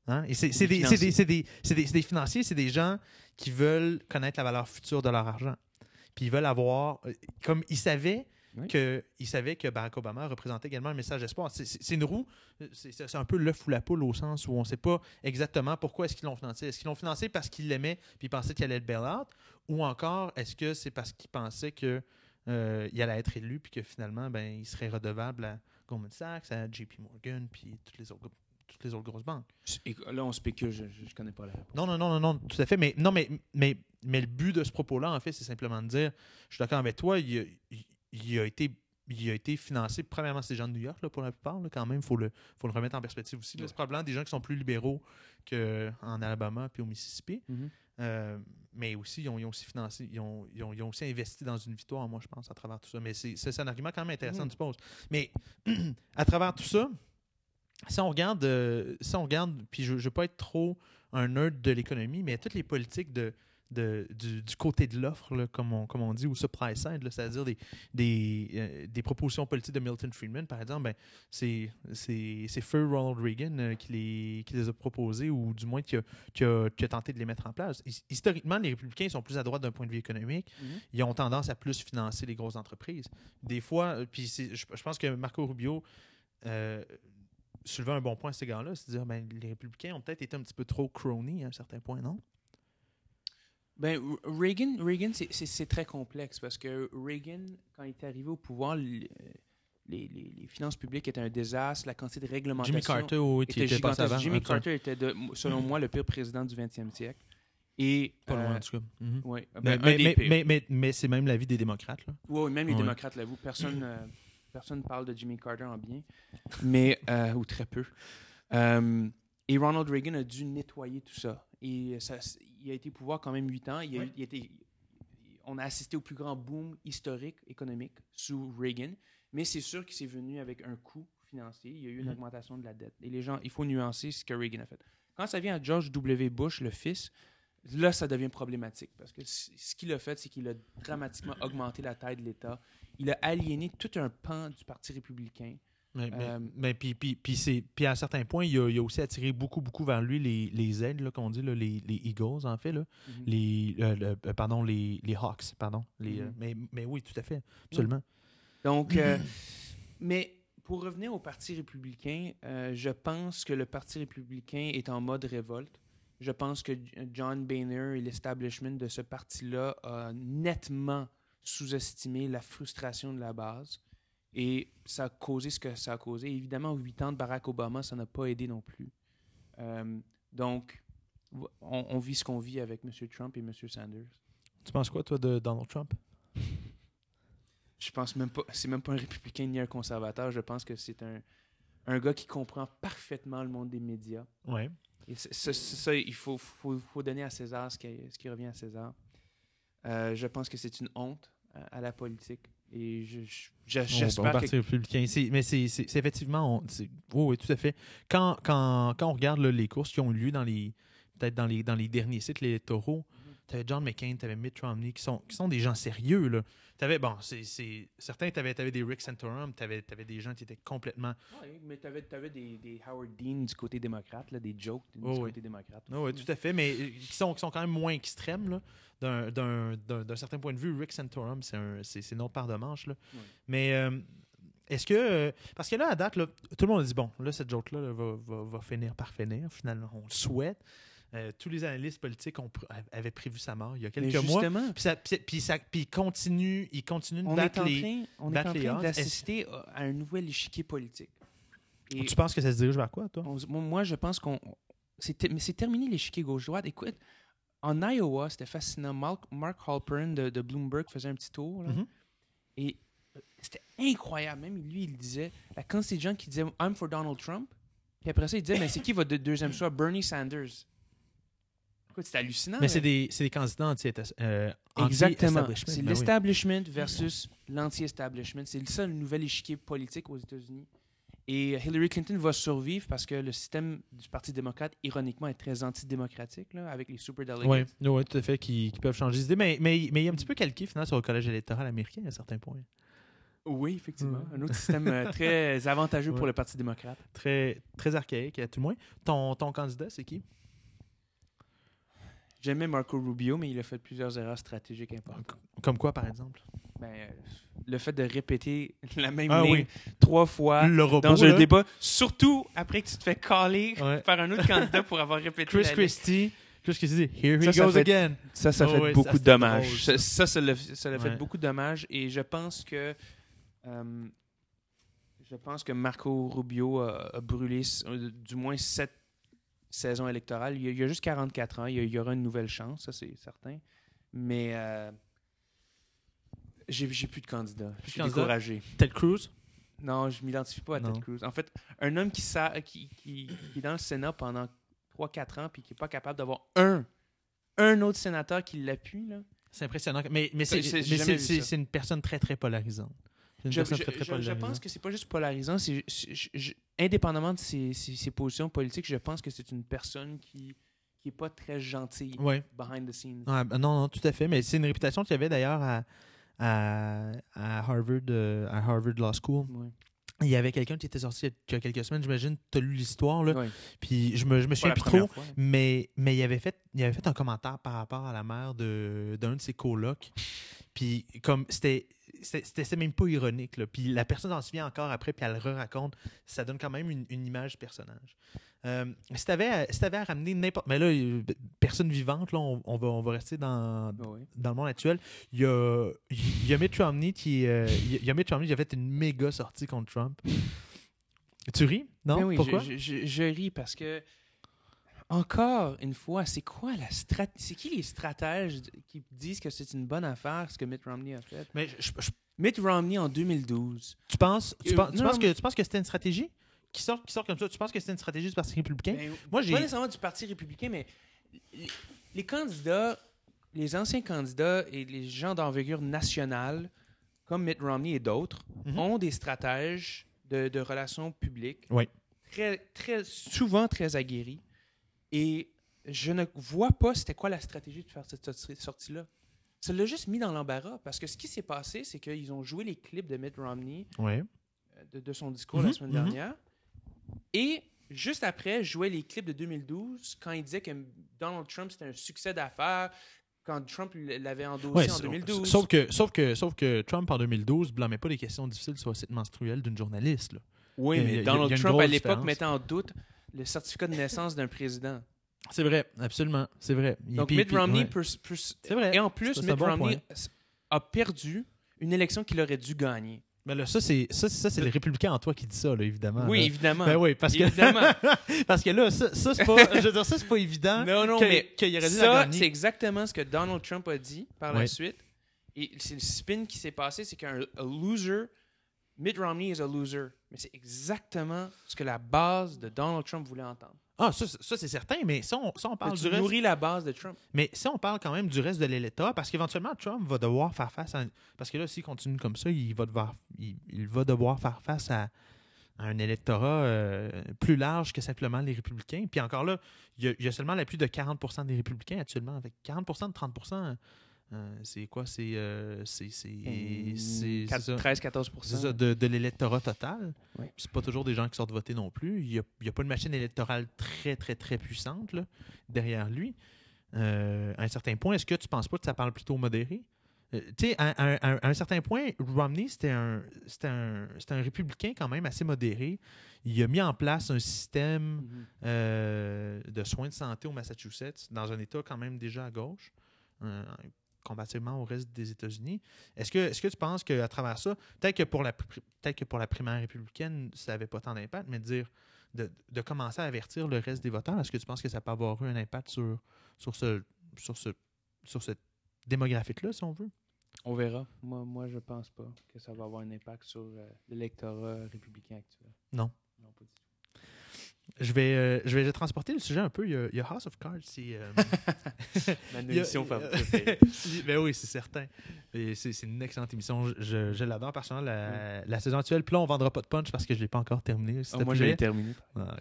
Speaker 1: Hein? C'est c'est
Speaker 2: Des
Speaker 1: des, c'est des,
Speaker 2: financiers.
Speaker 1: c'est des- c'est des- c'est des financiers, c'est des gens qui veulent connaître la valeur future de leur argent. Puis ils veulent avoir. euh, Comme ils savaient.
Speaker 2: Oui.
Speaker 1: Que, ils savaient que Barack Obama représentait également un message d'espoir. C'est- une roue, c'est un peu l'œuf ou la poule au sens où on ne sait pas exactement pourquoi est-ce qu'ils l'ont financé. Est-ce qu'ils l'ont financé parce qu'ils l'aimaient puis ils pensaient qu'il allait être bail-out ou encore est-ce que c'est parce qu'ils pensaient que euh, il allait être élu puis que finalement ben il serait redevable à Goldman Sachs, à JP Morgan puis toutes les autres toutes les autres grosses banques.
Speaker 2: Et Là, on spécule, je, je connais pas la réponse.
Speaker 1: Non non non non non tout à fait mais non mais mais mais le but de ce propos-là en fait c'est simplement de dire je suis d'accord avec toi il, a- il- il a été il a été financé, premièrement, c'est des gens de New York, là, pour la plupart, là, quand même, il faut le, faut le remettre en perspective aussi.
Speaker 2: Ouais.
Speaker 1: C'est probablement des gens qui sont plus libéraux qu'en Alabama puis au Mississippi.
Speaker 2: Mhm.
Speaker 1: Euh, mais aussi, ils ont, ils ont aussi financé, ils ont, ils ont- ils ont aussi investi dans une victoire, moi, je pense, à travers tout ça. Mais c'est un argument quand même intéressant,
Speaker 2: Mhm.
Speaker 1: tu poses. Mais à travers tout ça, si on regarde, euh, si on regarde, puis je ne veux pas être trop un nerd de l'économie, mais toutes les politiques de, de, du, du côté de l'offre, comme on, comme on dit, ou supply side, c'est-à-dire des, des, euh, des propositions politiques de Milton Friedman, par exemple, ben, c'est, Feu Ronald Reagan euh, qui, les, qui les a proposées, ou du moins qui a, qui, a, qui a tenté de les mettre en place. His- Historiquement, les républicains sont plus à droite d'un point de vue économique. Ils ont tendance à plus financer les grosses entreprises. Des fois, puis je, je pense que Marco Rubio euh, soulevait un bon point à cet égard-là, c'est de dire ben, les républicains ont peut-être été un petit peu trop crony à un certain point, non?
Speaker 2: Ben, Reagan, Reagan c'est- très complexe parce que Reagan, quand il est arrivé au pouvoir, les, les- les finances publiques étaient un désastre, la quantité de réglementation
Speaker 1: Jimmy Carter, oui,
Speaker 2: était gigantesque.
Speaker 1: avant.
Speaker 2: Jimmy. Carter était, de- selon moi, le pire président du 20e siècle. Et,
Speaker 1: Pas loin,
Speaker 2: euh,
Speaker 1: en tout cas. Mhm.
Speaker 2: ouais, ben,
Speaker 1: Mais, mais, mais, mais, mais- mais c'est même l'avis des démocrates. Là.
Speaker 2: Ouais, même les
Speaker 1: Ouais.
Speaker 2: démocrates l'avouent. Personne euh, personne parle de Jimmy Carter en bien, mais euh, ou très peu. Euh, et Ronald Reagan a dû nettoyer tout ça. Et ça, il a été au pouvoir quand même huit ans. Il a, eu- il a été- on a assisté au plus grand boom historique économique sous Reagan, mais c'est sûr que c'est venu avec un coût financier. Il y a eu une
Speaker 1: Mhm.
Speaker 2: augmentation de la dette. Et les gens, il faut nuancer ce que Reagan a fait. Quand ça vient à George W. Bush, le fils, là, ça devient problématique. Parce que ce qu'il a fait, c'est qu'il a dramatiquement augmenté la taille de l'État. Il a aliéné tout un pan du Parti républicain.
Speaker 1: Mais,
Speaker 2: Euh,
Speaker 1: mais puis, puis, puis, à un certain point, il a, il a aussi attiré beaucoup, beaucoup vers lui les, les aides, là, qu'on dit, là, les, les Eagles, en fait. Là. Les, euh, le- euh, pardon, les, les Hawks, pardon. Les, euh,
Speaker 2: Mhm.
Speaker 1: mais, mais oui, tout à fait, absolument.
Speaker 2: Donc, mais pour revenir au Parti républicain, je pense que le Parti républicain est en mode révolte. Je pense que John Boehner et l'establishment de ce parti-là a nettement sous-estimé la frustration de la base. Et ça a causé ce que ça a causé. Évidemment, huit ans de Barack Obama, ça n'a pas aidé non plus. Euh, donc, on, on vit ce qu'on vit avec M. Trump et M. Sanders.
Speaker 1: Tu penses quoi, toi, de Donald Trump?
Speaker 2: Je pense même pas, c'est même pas un républicain ni un conservateur. Je pense que c'est un, un gars qui comprend parfaitement le monde des médias.
Speaker 1: Oui.
Speaker 2: Ça, il faut, faut, faut donner à César ce qui, ce qui revient à César. Euh, je pense que c'est une honte à, à la politique. Et je- je- je- j'espère que.
Speaker 1: républicain. Mais c'est effectivement. on- c'est- oui, oui, tout à fait. Quand, quand, quand on regarde là, les courses qui ont eu lieu dans les peut-être dans les, dans les derniers cycles électoraux, tu avais John McCain, tu avais Mitt Romney, qui sont, qui sont des gens sérieux. Là. T'avais, bon, c'est, c'est, certains, tu avais, des Rick Santorum, tu avais, des gens qui étaient complètement.
Speaker 2: Ouais, mais tu avais, des, des Howard Dean du côté démocrate, là, des jokes du
Speaker 1: Oh, oui.
Speaker 2: côté démocrate.
Speaker 1: Oui, tout à fait, mais euh, qui sont, qui sont quand même moins extrêmes. Là. D'un, d'un, d'un, d'un certain point de vue, Rick Santorum, c'est, un, c'est, c'est une autre part de manche. Là. Mais euh, est-ce que. euh, parce que là, à date, là, tout le monde a dit bon, là, cette joke-là là, va, va, va finir par finir. Finalement, on le souhaite. Euh, tous les analystes politiques ont, pr- avaient prévu sa mort il y a
Speaker 2: Mais
Speaker 1: quelques mois.
Speaker 2: justement,
Speaker 1: Puis, ça, puis, puis ça, puis il continue, il continue de
Speaker 2: on est
Speaker 1: battre
Speaker 2: en
Speaker 1: les.
Speaker 2: train, on est en train d'assister à- un nouvel échiquier politique. Et
Speaker 1: Tu penses que ça se dirige vers quoi, toi?
Speaker 2: on- moi, je pense qu'on. Mais c'est terminé l'échiquier gauche-droite. Écoute, en Iowa, c'était fascinant. Mark, Mark Halperin de, de Bloomberg faisait un petit tour. là.
Speaker 1: Mhm.
Speaker 2: Et euh, c'était incroyable. Même lui, il disait la quantité de gens qui disaient I'm for Donald Trump. Puis après ça, il disait Mais c'est qui votre deux- deuxième choix? Bernie Sanders. C'était hallucinant.
Speaker 1: Mais c'est des, c'est des candidats euh,
Speaker 2: Exactement.
Speaker 1: anti-establishment.
Speaker 2: C'est
Speaker 1: Ben oui.
Speaker 2: l'establishment versus l'anti-establishment. C'est ça le nouvel échiquier politique aux États-Unis. Et Hillary Clinton va survivre parce que le système du Parti démocrate, ironiquement, est très antidémocratique, là, avec les super
Speaker 1: Oui, oui, tout à fait, qui, qui peuvent changer d'idée. Mais, mais, mais il est un petit peu calqué, finalement, sur le collège électoral américain à un certain point.
Speaker 2: Oui, effectivement.
Speaker 1: Mm.
Speaker 2: Un autre système euh, très avantageux
Speaker 1: Ouais.
Speaker 2: pour le Parti démocrate.
Speaker 1: Très, très archaïque, à tout le moins. Ton, ton candidat, c'est qui?
Speaker 2: J'aimais Marco Rubio, mais il a fait plusieurs erreurs stratégiques importantes.
Speaker 1: Comme quoi, par exemple?
Speaker 2: Ben, euh, le fait de répéter la même
Speaker 1: Ah
Speaker 2: ligne
Speaker 1: oui.
Speaker 2: trois fois
Speaker 1: Le robot.
Speaker 2: dans un
Speaker 1: là.
Speaker 2: débat, surtout après que tu te fais
Speaker 1: Ouais.
Speaker 2: par un autre candidat pour avoir répété
Speaker 1: Chris
Speaker 2: la ligne.
Speaker 1: Christie. Chris Christie, here he
Speaker 2: Ça, ça
Speaker 1: goes
Speaker 2: fait-
Speaker 1: again.
Speaker 2: Ça, ça
Speaker 1: Oh
Speaker 2: fait
Speaker 1: oui,
Speaker 2: beaucoup
Speaker 1: ça,
Speaker 2: de dommages.
Speaker 1: drôle,
Speaker 2: ça,
Speaker 1: ça.
Speaker 2: ça, l'a fait beaucoup de dommages. Et je pense que euh, je pense que Marco Rubio a, a brûlé euh, du moins sept saisons électorales. Il y a, il y a juste 44 ans. Il y, a- il y aura une nouvelle chance, ça c'est certain. Mais euh, j'ai plus de candidat. Je suis découragé.
Speaker 1: Ted Cruz?
Speaker 2: Non, je m'identifie pas à
Speaker 1: Non.
Speaker 2: Ted Cruz. En fait, un homme qui, sa- qui, qui- qui est dans le Sénat pendant 3-4 ans puis qui n'est pas capable d'avoir un, un autre sénateur qui l'appuie, là.
Speaker 1: C'est impressionnant. Mais, mais c'est une personne très, très polarisante. Une
Speaker 2: Je,
Speaker 1: personne
Speaker 2: je-
Speaker 1: très, très
Speaker 2: je- je
Speaker 1: polarisante.
Speaker 2: pense que c'est pas juste polarisant, c'est indépendamment de ses, ses- ses positions politiques, je pense que c'est une personne qui qui est pas très gentille
Speaker 1: Ouais.
Speaker 2: behind the scenes.
Speaker 1: Ouais, ben non, non, tout à fait. Mais c'est une réputation qu'il y avait d'ailleurs à, à, à Harvard, euh, à Harvard Law School.
Speaker 2: Ouais.
Speaker 1: Il y avait quelqu'un qui était sorti il y a quelques semaines, j'imagine, tu as lu l'histoire, là.
Speaker 2: Ouais.
Speaker 1: Puis je me, je me souviens plus trop,
Speaker 2: fois.
Speaker 1: mais, mais il, avait fait, il avait fait un commentaire par rapport à la mère de- d'un de, ses colocs. Puis comme c'était. C'était même pas ironique. Là. Puis la personne s'en souvient encore après, puis elle le raconte. Ça donne quand même une, une image du personnage. Euh, si tu avais, à ramener n'importe. Mais là, euh, personne vivante, là, on, on va, on va rester dans,
Speaker 2: ouais.
Speaker 1: dans le monde actuel. Il y a, il y a Mitt Romney qui, euh, il y a Mitt Romney qui a fait une méga sortie contre Trump. Tu ris? Non?
Speaker 2: Ben oui,
Speaker 1: Pourquoi?
Speaker 2: je, je- je ris parce que, encore une fois, c'est quoi la stratégie? C'est qui les stratèges qui disent que c'est une bonne affaire ce que Mitt Romney a fait?
Speaker 1: Mais je- je-
Speaker 2: Mitt Romney en 2012.
Speaker 1: tu penses, tu
Speaker 2: Euh,
Speaker 1: penses, tu
Speaker 2: non,
Speaker 1: penses
Speaker 2: mais-
Speaker 1: que, tu penses que c'était une stratégie? Qui sort, qui sort comme ça, tu penses que c'était une stratégie du Parti républicain?
Speaker 2: Ben,
Speaker 1: Moi, j'ai.
Speaker 2: pas nécessairement du Parti républicain, mais les, les candidats, les anciens candidats et les gens d'envergure nationale, comme Mitt Romney et d'autres,
Speaker 1: Mhm.
Speaker 2: ont des stratèges de, de relations publiques
Speaker 1: Oui.
Speaker 2: très, très, souvent très aguerris. Et je ne vois pas c'était quoi la stratégie de faire cette sorti- sortie-là. Ça l'a juste mis dans l'embarras parce que ce qui s'est passé, c'est qu'ils ont joué les clips de Mitt Romney
Speaker 1: Ouais.
Speaker 2: euh, de, de son discours la semaine
Speaker 1: mhm.
Speaker 2: dernière. Et juste après, je jouais les clips de 2012 quand il disait que Donald Trump c'était un succès d'affaires quand Trump l'avait endossé
Speaker 1: Ouais,
Speaker 2: en
Speaker 1: sauf-
Speaker 2: 2012.
Speaker 1: Sauf que, sauf, que, sauf que Trump, en 2012, blâmait pas les questions difficiles sur le site menstruel d'une journaliste. là.
Speaker 2: oui,
Speaker 1: a-
Speaker 2: mais Donald
Speaker 1: a
Speaker 2: Trump à l'époque mettait en doute le certificat de naissance d'un président.
Speaker 1: C'est vrai, absolument. C'est vrai.
Speaker 2: Donc
Speaker 1: puis-
Speaker 2: Mitt
Speaker 1: puis-
Speaker 2: Romney
Speaker 1: ouais.
Speaker 2: peut, peut-
Speaker 1: C'est vrai.
Speaker 2: et en plus Mitt
Speaker 1: bon
Speaker 2: Romney
Speaker 1: point.
Speaker 2: a perdu une élection qu'il aurait dû gagner.
Speaker 1: Mais là, ça, c'est ça, ça, c'est le républicain en toi qui dit ça, là, évidemment.
Speaker 2: oui,
Speaker 1: là.
Speaker 2: évidemment.
Speaker 1: Ben oui, parce que,
Speaker 2: Évidemment.
Speaker 1: parce que là, ça, ça, c'est pas, je veux dire, ça, c'est pas évident.
Speaker 2: Non, non,
Speaker 1: que-
Speaker 2: mais
Speaker 1: qu'il aurait dû
Speaker 2: ça,
Speaker 1: gagner.
Speaker 2: c'est exactement ce que Donald Trump a dit par la suite. Et c'est le spin qui s'est passé, c'est qu'un a loser, Mitt Romney is a loser. Mais c'est exactement ce que la base de Donald Trump voulait entendre.
Speaker 1: Ah, ça, c'est- ça, c'est certain, mais ça, on, on parle
Speaker 2: Tu
Speaker 1: du reste.
Speaker 2: nourris la base de Trump.
Speaker 1: Mais si on parle quand même du reste de l'électorat, parce qu'éventuellement, Trump va devoir faire face à. Parce que là, s'il continue comme ça, il va devoir, il, il va devoir faire face à, à un électorat euh, plus large que simplement les républicains. Puis encore là, il y a, il y a seulement la plus de 40% des républicains actuellement. Avec 40 de 30 euh, c'est quoi? C'est. euh, c'est. C'est. c'est- c'est ça.
Speaker 2: 13-14
Speaker 1: C'est ça, de, de l'électorat total.
Speaker 2: Oui.
Speaker 1: C'est pas toujours des gens qui sortent voter non plus. Il n'y a, pas une machine électorale très, très, très puissante là, derrière lui. Euh, à un certain point, est-ce que tu penses pas que ça parle plutôt modéré? Euh, tu sais, à, à- à- à un certain point, Romney, c'était un, un, un républicain quand même assez modéré. Il a mis en place un système
Speaker 2: Mhm.
Speaker 1: euh, de soins de santé au Massachusetts, dans un État quand même déjà à gauche, euh, comparativement au reste des États-Unis. Est-ce que, est-ce que tu penses qu'à travers ça, peut-être que, pour la, peut-être que pour la primaire républicaine, ça n'avait pas tant d'impact, mais de dire de, de commencer à avertir le reste des votants, est-ce que tu penses que ça peut avoir eu un impact sur, sur, ce, sur, ce, sur cette démographique-là, si on veut?
Speaker 2: On verra. Moi, moi, je pense pas que ça va avoir un impact sur euh, l'électorat républicain actuel.
Speaker 1: Non.
Speaker 2: Non, pas du tout.
Speaker 1: Je vais, euh, je vais transporter le sujet un peu. Il y a, il y a House of Cards, c'est... euh,
Speaker 2: émission préférée.
Speaker 1: ben oui, c'est certain. C'est une excellente émission. Je- Je, je l'adore personnellement, la, la saison actuelle. Puis là, on vendra pas de punch parce que je ne l'ai pas encore terminé. te
Speaker 2: moi, je l'ai terminé.
Speaker 1: Ah.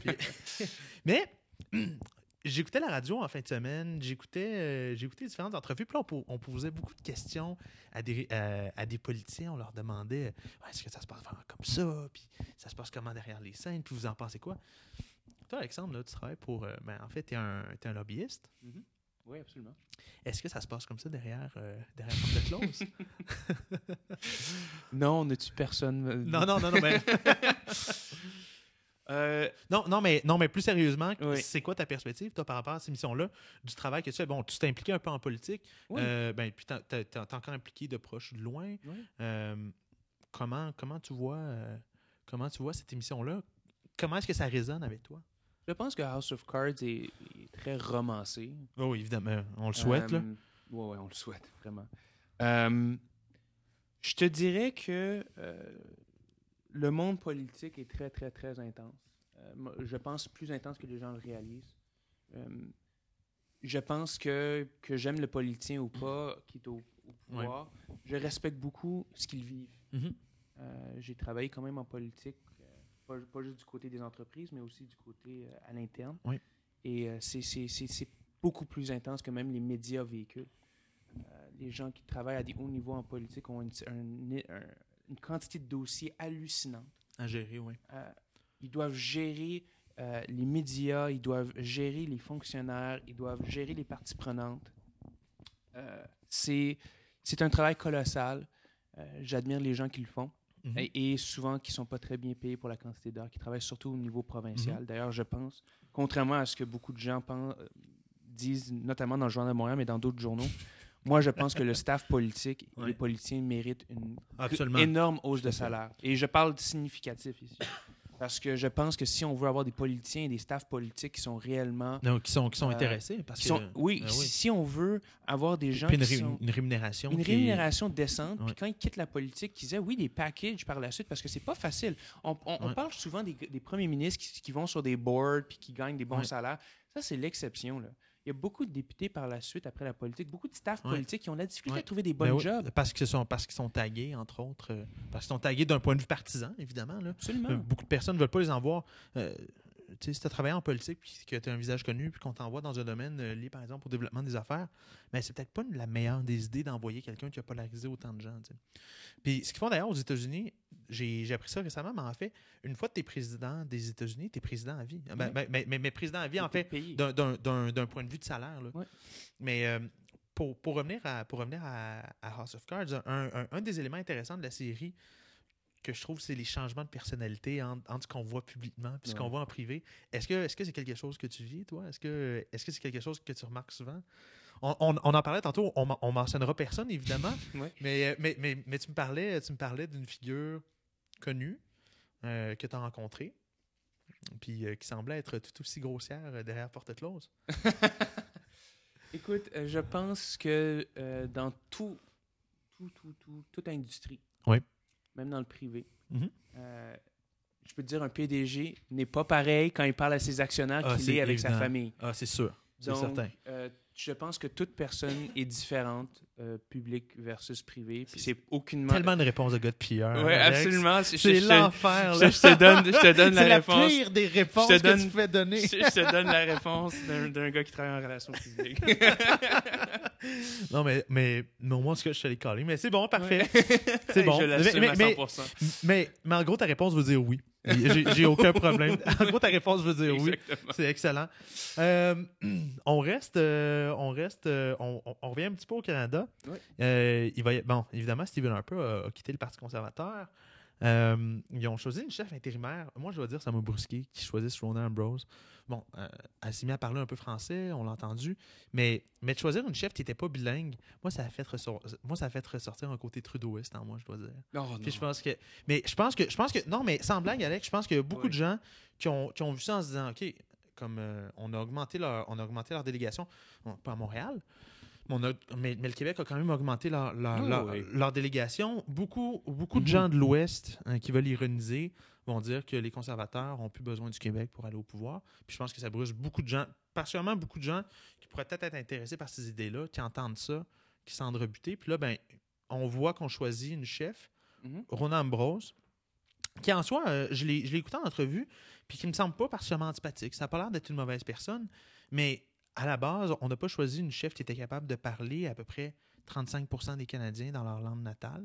Speaker 1: Puis- mais j'écoutais la radio en fin de semaine. J'écoutais euh, j'écoutais différentes entrevues. Puis là, on, po- on posait beaucoup de questions à des, euh, à des politiciens. On leur demandait Ouais, est-ce que ça se passe vraiment comme ça? Puis ça se passe comment derrière les scènes? Puis vous en pensez quoi Toi, Alexandre, là, tu travailles pour. euh, ben, en fait, tu es, un t'es un lobbyiste.
Speaker 2: Oui, absolument.
Speaker 1: Est-ce que ça se passe comme ça derrière, euh, derrière porte close?
Speaker 2: Non, on tue personne. euh,
Speaker 1: non, non, non, non, mais,
Speaker 2: Euh,
Speaker 1: non, non, mais, non, mais plus sérieusement,
Speaker 2: Oui.
Speaker 1: c'est quoi ta perspective, toi, par rapport à cette émission-là, du travail que tu fais? Bon, tu t'es impliqué un peu en politique,
Speaker 2: Oui.
Speaker 1: euh, ben, puis t'es encore impliqué de proche ou de loin.
Speaker 2: Oui.
Speaker 1: Euh, comment, comment, tu vois, euh, comment tu vois cette émission-là? Comment est-ce que ça résonne avec toi?
Speaker 2: je pense que House of Cards est, est très romancé.
Speaker 1: Oh, oui, évidemment, on le souhaite. là.
Speaker 2: Oui, ouais, on le souhaite, vraiment. Je te dirais que le monde politique est très, très, très intense. Euh, je pense plus intense que les gens le réalisent. Euh, je pense que, que j'aime le politicien ou pas, qui est au, au pouvoir, je respecte beaucoup ce qu'ils vivent.
Speaker 1: Mhm.
Speaker 2: Euh, J'ai travaillé quand même en politique pas, pas juste du côté des entreprises, mais aussi du côté à l'interne. Et c'est- beaucoup plus intense que même les médias véhiculent. Les gens qui travaillent à des hauts niveaux en politique ont une, un- un- une quantité de dossiers hallucinante.
Speaker 1: À gérer, oui.
Speaker 2: Euh, ils doivent gérer euh, les médias, ils doivent gérer les fonctionnaires, ils doivent gérer les parties prenantes. Euh, c'est un travail colossal. Euh, J'admire les gens qui le font
Speaker 1: Mhm.
Speaker 2: et, et souvent qui sont pas très bien payés pour la quantité d'heures, qui travaillent surtout au niveau provincial. D'ailleurs, je pense, contrairement à ce que beaucoup de gens pensent, disent, notamment dans le Journal de Montréal, mais dans d'autres journaux, moi, je pense que le staff politique et
Speaker 1: Ouais.
Speaker 2: les politiciens méritent une
Speaker 1: Absolument.
Speaker 2: énorme hausse de salaire. Et je parle de significatif ici. Parce que je pense que si on veut avoir des politiciens et des staffs politiques qui sont réellement...
Speaker 1: Non, qui sont, qui sont
Speaker 2: Euh,
Speaker 1: intéressés. Parce
Speaker 2: qui
Speaker 1: que,
Speaker 2: sont, oui, si, si on veut avoir des gens
Speaker 1: Puis une,
Speaker 2: qui sont
Speaker 1: une rémunération.
Speaker 2: une
Speaker 1: qui est-
Speaker 2: rémunération décente.
Speaker 1: Ouais.
Speaker 2: Puis quand ils quittent la politique, qu'ils aient, oui, des packages par la suite, parce que c'est pas facile. On, on- on
Speaker 1: Ouais.
Speaker 2: parle souvent des, des premiers ministres qui, qui vont sur des boards puis qui gagnent des bons
Speaker 1: Ouais.
Speaker 2: salaires. Ça, c'est l'exception. Il y a beaucoup de députés par la suite, après la politique, beaucoup de staff
Speaker 1: Ouais.
Speaker 2: politiques qui ont de la difficulté
Speaker 1: Ouais.
Speaker 2: à trouver des
Speaker 1: Ben
Speaker 2: bons
Speaker 1: oui,
Speaker 2: jobs.
Speaker 1: Parce qu'ils sont, parce qu'ils sont tagués, entre autres. euh, parce qu'ils sont tagués d'un point de vue partisan, évidemment. Là.
Speaker 2: Absolument.
Speaker 1: Euh, Beaucoup de personnes ne veulent pas les en voir. Euh, si tu as travaillé en politique puis que tu as un visage connu puis qu'on t'envoie dans un domaine euh, lié, par exemple, au développement des affaires, ben, c'est peut-être pas la meilleure des idées d'envoyer quelqu'un qui a polarisé autant de gens. Puis ce qu'ils font d'ailleurs aux États-Unis, j'ai appris ça récemment, mais en fait, une fois que tu es président des États-Unis, tu es président à vie. Ben,
Speaker 2: Ouais.
Speaker 1: ben, ben, mais, mais président à vie, en fait, d'un- point de vue de salaire. là.
Speaker 2: Ouais.
Speaker 1: Mais euh, pour, pour revenir, à, pour revenir à, à House of Cards, un, un- un des éléments intéressants de la série que je trouve, c'est les changements de personnalité entre, entre ce qu'on voit publiquement et ce qu'on voit en privé. Est-ce que est-ce que c'est quelque chose que tu vis, toi? Est-ce que est-ce que c'est quelque chose que tu remarques souvent? On, on- on en parlait tantôt, on, on mentionnera personne, évidemment,
Speaker 2: Ouais.
Speaker 1: mais, mais, mais, mais tu me parlais, tu me parlais d'une figure connue euh, que tu as rencontrée, puis euh, qui semblait être tout aussi grossière euh, derrière porte close.
Speaker 2: Écoute, je pense que euh, dans tout, tout, tout, tout, toute industrie,
Speaker 1: Oui.
Speaker 2: Même dans le privé,
Speaker 1: Mhm.
Speaker 2: euh, je peux te dire, un PDG n'est pas pareil quand il parle à ses actionnaires
Speaker 1: Ah,
Speaker 2: qu'il est avec sa famille.
Speaker 1: Ah, c'est sûr, c'est certain.
Speaker 2: euh, je pense que toute personne est différente, euh, public versus privé. Puis
Speaker 1: C'est
Speaker 2: aucunement.
Speaker 1: Tellement de réponses de gars de pilleurs.
Speaker 2: Oui, absolument.
Speaker 1: C'est l'enfer.
Speaker 2: je, te donne, je te donne
Speaker 1: C'est
Speaker 2: la
Speaker 1: la
Speaker 2: réponse.
Speaker 1: pire des réponses
Speaker 2: Je te donne-
Speaker 1: que tu fais donner.
Speaker 2: Je, je te donne la réponse d'un gars qui travaille en relations publiques.
Speaker 1: non, mais, mais, mais au moins, ce que je te l'ai collé. Mais c'est bon, parfait.
Speaker 2: Ouais.
Speaker 1: C'est bon.
Speaker 2: Je l'assume
Speaker 1: Mais-
Speaker 2: à
Speaker 1: mais-
Speaker 2: 100%.
Speaker 1: Mais, mais en gros, ta réponse veut dire oui. J'ai aucun problème. En gros, ta réponse veut dire oui. C'est excellent. Euh, on reste, euh, on reste, euh, on, revient un petit peu au Canada.
Speaker 2: Oui.
Speaker 1: Il va y- bon, évidemment, Stephen Harper a, a quitté le Parti conservateur. Ils ont choisi une chef intérimaire. Moi, je dois dire, ça m'a brusqué qu'ils choisissent Rona Ambrose. Bon, euh, mise à parler un peu français, on l'a entendu, mais, mais de choisir une chef qui n'était pas bilingue, moi, ça a fait moi, ça a fait ressortir un côté trudeauiste en moi, je dois dire.
Speaker 2: Non,
Speaker 1: Puis je pense que. Mais je pense que. Je pense que. Non, mais sans blague, Alex, je pense qu'il y a beaucoup
Speaker 2: Oui.
Speaker 1: de gens qui ont, qui ont vu ça en se disant OK, comme euh, on a augmenté leur, on a augmenté leur délégation, bon, pas à Montréal. Mais, on a- mais, mais le Québec a quand même augmenté leur, leur,
Speaker 2: Oui,
Speaker 1: leur-
Speaker 2: oui.
Speaker 1: leur délégation. Beaucoup, beaucoup de
Speaker 2: Mhm.
Speaker 1: gens de l'Ouest hein, qui veulent ironiser vont dire que les conservateurs n'ont plus besoin du Québec pour aller au pouvoir. Puis je pense que ça brûle beaucoup de gens, particulièrement beaucoup de gens qui pourraient peut-être être intéressés par ces idées-là, qui entendent ça, qui s'en rebuter. Puis là, ben, on voit qu'on choisit une chef
Speaker 2: Mhm.
Speaker 1: Rona Ambrose, qui en soi, euh, je l'ai je l'ai écouté en entrevue, puis qui me semble pas particulièrement antipathique. Ça n'a pas l'air d'être une mauvaise personne, mais à la base, on n'a pas choisi une chef qui était capable de parler à peu près 35 des Canadiens dans leur langue natale.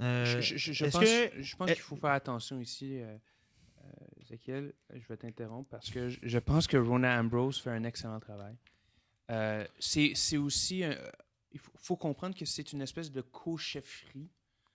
Speaker 1: Euh,
Speaker 2: Je, pense,
Speaker 1: que-
Speaker 2: je pense qu'il faut faire attention ici, euh, euh, Ezekiel. Je vais t'interrompre parce que je, pense que Rona Ambrose fait un excellent travail. Euh, c'est aussi. un- il faut, faut comprendre que c'est une espèce de co-chefferie.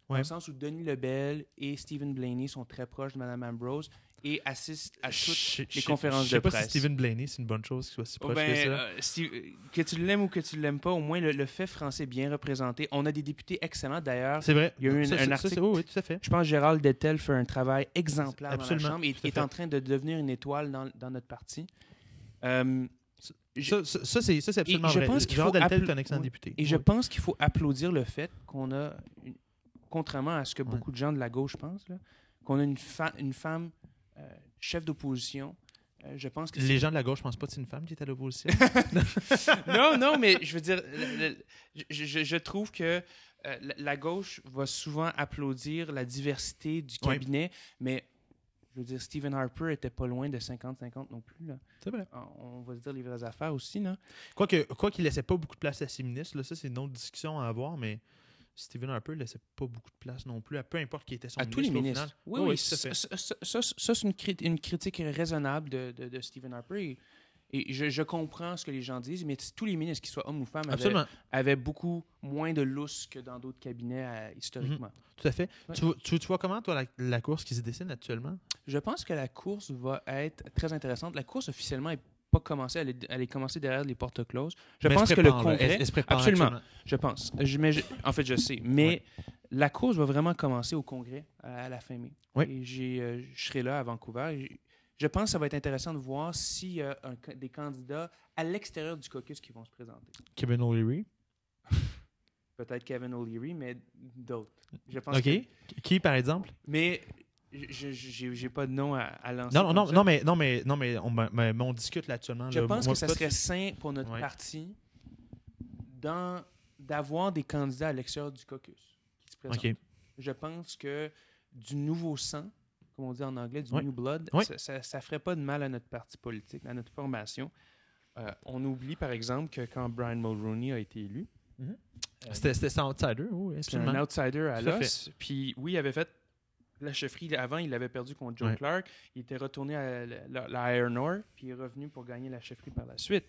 Speaker 2: Dans
Speaker 1: Ouais.
Speaker 2: le sens où Denis Lebel et Stephen Blaney sont très proches de Mme Ambrose et assistent à toutes
Speaker 1: je-
Speaker 2: les
Speaker 1: je-
Speaker 2: conférences
Speaker 1: Je sais
Speaker 2: de
Speaker 1: pas
Speaker 2: presse.
Speaker 1: si Stephen Blaney, c'est une bonne chose qu'il soit si
Speaker 2: Oh,
Speaker 1: proche
Speaker 2: ben,
Speaker 1: que ça.
Speaker 2: euh, euh, que tu l'aimes ou que tu l'aimes pas, au moins le, le fait français bien représenté. On a des députés excellents d'ailleurs.
Speaker 1: c'est vrai.
Speaker 2: il y a eu
Speaker 1: Ça,
Speaker 2: un-
Speaker 1: ça, ça,
Speaker 2: article-
Speaker 1: c'est- oui, oui, tout à fait.
Speaker 2: Je pense que Gérald Dettel fait un travail exemplaire
Speaker 1: Absolument,
Speaker 2: dans la Chambre et est en train de devenir une étoile dans, dans notre parti. Euh, je-
Speaker 1: Ça, ça, ça, c'est ça, absolument
Speaker 2: je
Speaker 1: vrai.
Speaker 2: pense qu'il
Speaker 1: Gérard
Speaker 2: faut
Speaker 1: Deltel est un excellent
Speaker 2: oui.
Speaker 1: député.
Speaker 2: et je pense qu'il faut applaudir le fait qu'on a, une- contrairement à ce que beaucoup de gens de la gauche pensent, qu'on a une, fa- une femme chef d'opposition. Euh, je pense que
Speaker 1: Les gens de la gauche, je pense pas que c'est une femme qui est à l'opposition.
Speaker 2: non, non, mais je veux dire, le- le- je, trouve que euh, la, gauche va souvent applaudir la diversité du
Speaker 1: Oui.
Speaker 2: cabinet, mais je veux dire, Stephen Harper était pas loin de 50-50 non plus.
Speaker 1: C'est vrai.
Speaker 2: On, on va se dire les vraies affaires aussi. Là.
Speaker 1: Quoique, quoi qu'il laissait pas beaucoup de place à ses ministres, là, ça c'est une autre discussion à avoir, mais Stephen Harper laissait pas beaucoup de place non plus, à peu importe qui était son
Speaker 2: à tous les
Speaker 1: ministre. au
Speaker 2: ministres.
Speaker 1: final.
Speaker 2: Oui, oui.
Speaker 1: à
Speaker 2: ça, ça- ça- ça, c'est une, crit- une critique raisonnable de, de, de Stephen Harper. Et, et je, je comprends ce que les gens disent, mais tous les ministres, qu'ils soient hommes ou femmes, avaient, beaucoup moins de lousse que dans d'autres cabinets euh, historiquement.
Speaker 1: tout à fait.
Speaker 2: Ouais.
Speaker 1: Tu, vois- tu, tu vois comment, toi, la, la course qui se dessine actuellement?
Speaker 2: Je pense que la course va être très intéressante. La course officiellement n'est pas commencée, elle est, elle est commencée derrière les portes closes. Je
Speaker 1: Mais
Speaker 2: pense
Speaker 1: se
Speaker 2: que le congrès,
Speaker 1: Elle- elle se prépare
Speaker 2: absolument. je pense, Je- mais je- en fait je sais, mais la course va vraiment commencer au congrès à, à la fin mai.
Speaker 1: Oui.
Speaker 2: Et j'ai, euh, je serai là à Vancouver. Je pense que ça va être intéressant de voir s'il y a un des candidats à l'extérieur du caucus qui vont se présenter.
Speaker 1: Kevin O'Leary?
Speaker 2: Peut-être Kevin O'Leary, mais d'autres. Je pense
Speaker 1: OK.
Speaker 2: que-
Speaker 1: Qui, par exemple?
Speaker 2: mais j'ai, j'ai pas de nom à, à lancer.
Speaker 1: Non, non,
Speaker 2: ça.
Speaker 1: non, mais, non, mais, non, mais, on, mais- on discute là actuellement.
Speaker 2: Je
Speaker 1: là.
Speaker 2: pense
Speaker 1: Moi,
Speaker 2: que ça serait sain pour notre
Speaker 1: Ouais.
Speaker 2: parti d'avoir des candidats à l'extérieur du caucus qui se présentent.
Speaker 1: OK.
Speaker 2: Je pense que du nouveau sang, comme on dit en anglais, du
Speaker 1: Ouais.
Speaker 2: new blood,
Speaker 1: Ouais.
Speaker 2: ça, ça ferait pas de mal à notre parti politique, à notre formation. Euh, on oublie, par exemple, que quand Brian Mulroney a été élu,
Speaker 1: Mhm.
Speaker 2: euh,
Speaker 1: C'était son outsider, oui,
Speaker 2: c'était un outsider à l'os. Puis oui, il avait fait la chefferie. Avant, il avait perdu contre Joe
Speaker 1: Ouais.
Speaker 2: Clark. Il était retourné à la, la- la Iron Ore, puis il est revenu pour gagner la chefferie par la suite.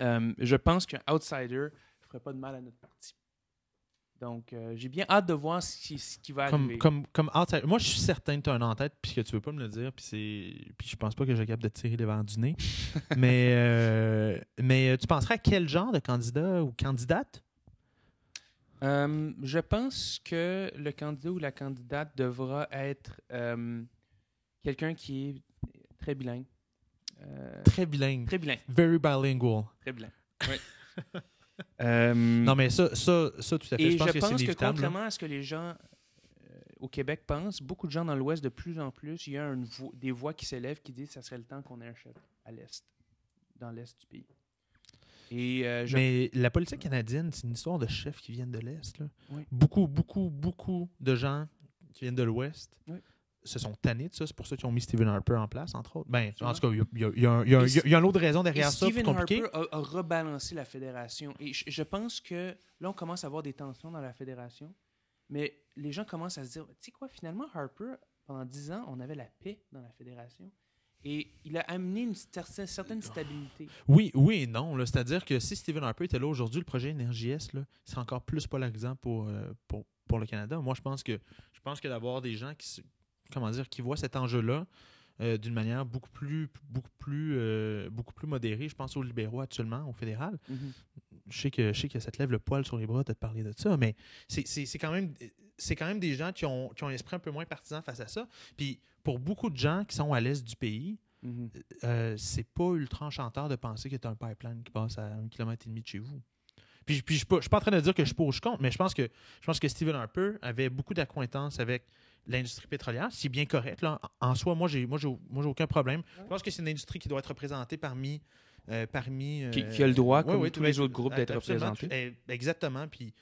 Speaker 2: Euh, je pense qu'un outsider ne ferait pas de mal à notre parti. Donc, euh, j'ai bien hâte de voir ce qui, ce qui va
Speaker 1: Comme,
Speaker 2: arriver.
Speaker 1: comme, comme outsider. Moi, je suis certain que tu as un en tête, puis que tu veux pas me le dire, puis c'est. Puis je pense pas que j'ai capable de tirer les verres du nez. mais, euh, mais tu penserais à quel genre de candidat ou candidate?
Speaker 2: Euh, je pense que le candidat ou la candidate devra être euh, quelqu'un qui est très bilingue. Euh,
Speaker 1: Très bilingue.
Speaker 2: très bilingue.
Speaker 1: Very bilingual.
Speaker 2: Très bilingue. Oui. Euh,
Speaker 1: Non, mais ça, ça, ça tout à fait.
Speaker 2: Et
Speaker 1: je pense que c'est
Speaker 2: que
Speaker 1: inévitable. là.
Speaker 2: contrairement à ce que les gens euh, au Québec pensent, beaucoup de gens dans l'Ouest, de plus en plus, il y a une vo- des voix qui s'élèvent qui disent que ça serait le temps qu'on ait un chef à l'Est, dans l'Est du pays. Et euh, je-
Speaker 1: Mais la politique canadienne, c'est une histoire de chefs qui viennent de l'Est.
Speaker 2: Oui.
Speaker 1: Beaucoup, beaucoup, beaucoup de gens qui viennent de l'Ouest
Speaker 2: Oui.
Speaker 1: se sont tannés de ça. C'est pour ça qu'ils ont mis Stephen Harper en place, entre autres. Ben, en tout cas, il y y y y a
Speaker 2: Et
Speaker 1: une autre raison
Speaker 2: et
Speaker 1: derrière ça, plus
Speaker 2: Stephen. Harper a, a rebalancé la fédération. Et je, je pense que là, on commence à avoir des tensions dans la fédération. Mais les gens commencent à se dire, tu sais quoi, finalement, Harper, pendant 10 ans, on avait la paix dans la fédération. Et il a amené une cer- certaine stabilité.
Speaker 1: Oui, oui et non. C'est-à-dire que si Stephen Harper était là aujourd'hui, le projet NRJS serait encore plus polarisant pour, euh, pour, pour le Canada. Moi, je pense que je pense que d'avoir des gens qui comment dire qui voient cet enjeu-là euh, d'une manière beaucoup plus beaucoup plus euh, beaucoup plus modérée. Je pense aux libéraux actuellement, au fédéral. Je sais que je sais que ça te lève le poil sur les bras de te parler de ça, mais c'est- c'est c'est quand même c'est quand même des gens qui ont, qui ont un esprit un peu moins partisan face à ça. Puis pour beaucoup de gens qui sont à l'est du pays,
Speaker 2: Mhm.
Speaker 1: euh, c'est pas ultra enchanteur de penser que tu as un pipeline qui passe à un kilomètre et demi de chez vous. Puis, puis je suis pas, je suis pas en train de dire que je suis pour ou je contre, mais je pense que je pense que Stephen Harper avait beaucoup d'acquaintance avec l'industrie pétrolière, c'est bien correct. Là. En soi, moi, j'ai moi, j'ai moi, j'ai aucun problème. Je pense que c'est une industrie qui doit être représentée parmi. euh, parmi
Speaker 2: Qui,
Speaker 1: euh,
Speaker 2: qui a le droit, comme tous les autres groupes, d'être représentés.
Speaker 1: eh, Exactement. Puis,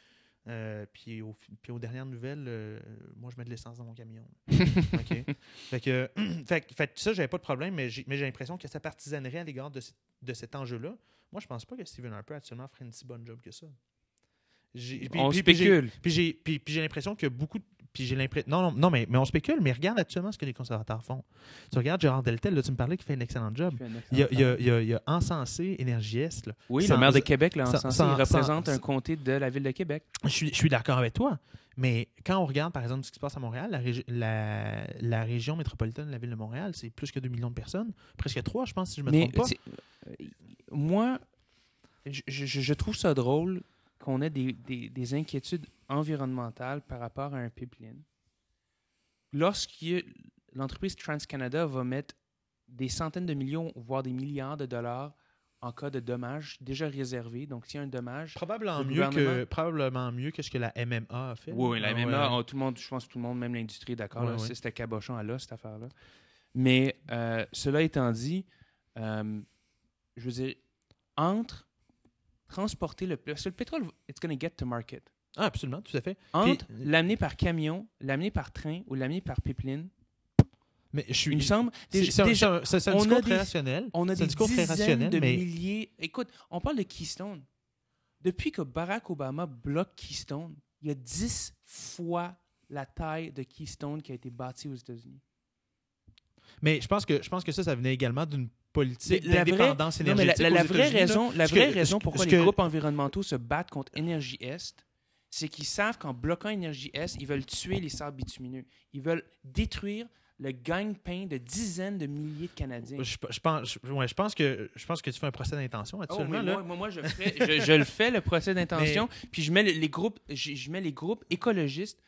Speaker 1: euh, puis, au, puis aux dernières nouvelles, euh, moi, je mets de l'essence dans mon camion. OK? Fait que, fait, fait ça, j'avais pas de problème, mais j'ai mais j'ai l'impression que ça partisanerait à l'égard de, de cet enjeu-là. Moi, je pense pas que Stephen Harper actuellement ferait une si bonne job que ça. Puis-
Speaker 2: on
Speaker 1: puis-
Speaker 2: spécule.
Speaker 1: Puis j'ai puis, puis j'ai l'impression que beaucoup de- puis j'ai l'impression non, non non mais mais on spécule mais regarde actuellement ce que les conservateurs font. Tu regardes Gérard Deltel là, tu me parlais qu'il fait un excellent job. Il y a, encensé Énergie-Est. là.
Speaker 2: Oui,
Speaker 1: Sans-
Speaker 2: le maire de Québec l'a encensé.
Speaker 1: sans-
Speaker 2: il représente
Speaker 1: sans-
Speaker 2: un comté de la ville de Québec.
Speaker 1: Je suis, je suis d'accord avec toi, mais quand on regarde, par exemple, ce qui se passe à Montréal, la, régi- la, la région métropolitaine de la ville de Montréal, c'est plus que 2 millions de personnes. Presque 3, je pense, si je me
Speaker 2: Mais
Speaker 1: trompe pas.
Speaker 2: euh, moi, je, je- je trouve ça drôle qu'on ait des, des- des inquiétudes environnementales par rapport à un pipeline. Lorsque l'entreprise TransCanada va mettre des centaines de millions, voire des milliards de dollars en cas de dommage déjà réservé. Donc, s'il y a un dommage,
Speaker 1: Probablement
Speaker 2: le
Speaker 1: mieux, que, probablement mieux que ce que la MMA a fait.
Speaker 2: Oui, oui, la
Speaker 1: Ah,
Speaker 2: MMA,
Speaker 1: ouais.
Speaker 2: oh, tout le monde, je pense que tout le monde, même l'industrie, est d'accord.
Speaker 1: Ouais,
Speaker 2: là,
Speaker 1: ouais.
Speaker 2: c'est- C'était cabochon à l'os, cette affaire-là. Mais euh, cela étant dit, euh, je veux dire, entre transporter le que le pétrole, it's going to get to market.
Speaker 1: Ah, absolument, tout à fait.
Speaker 2: Entre
Speaker 1: Puis-
Speaker 2: l'amener par camion, l'amener par train ou l'amener par pipeline,
Speaker 1: Mais je suis.
Speaker 2: Il me semble.
Speaker 1: C'est un, un- discours très rationnel.
Speaker 2: on a des
Speaker 1: discours très
Speaker 2: dizaines
Speaker 1: rationnel,
Speaker 2: de
Speaker 1: mais
Speaker 2: milliers. Écoute, on parle de Keystone. Depuis que Barack Obama bloque Keystone, il y a 10 fois la taille de Keystone qui a été bâtie aux États-Unis.
Speaker 1: Mais je pense que je pense que ça, ça venait également d'une politique
Speaker 2: la Non, mais la, la- vraie
Speaker 1: là.
Speaker 2: raison, la vraie
Speaker 1: que-
Speaker 2: raison pourquoi les
Speaker 1: que-
Speaker 2: groupes environnementaux se battent contre Énergie Est, c'est qu'ils savent qu'en bloquant Énergie Est, ils veulent tuer les sables bitumineux. Ils veulent détruire le gagne-pain de dizaines de milliers de Canadiens.
Speaker 1: Je, je pense, je, ouais, je pense que je pense que tu fais un procès d'intention
Speaker 2: Oh,
Speaker 1: actuellement
Speaker 2: moi, moi, moi, je, ferais- je, je le fais, le procès d'intention, puis je mets le- les groupes, je, mets les groupes écologistes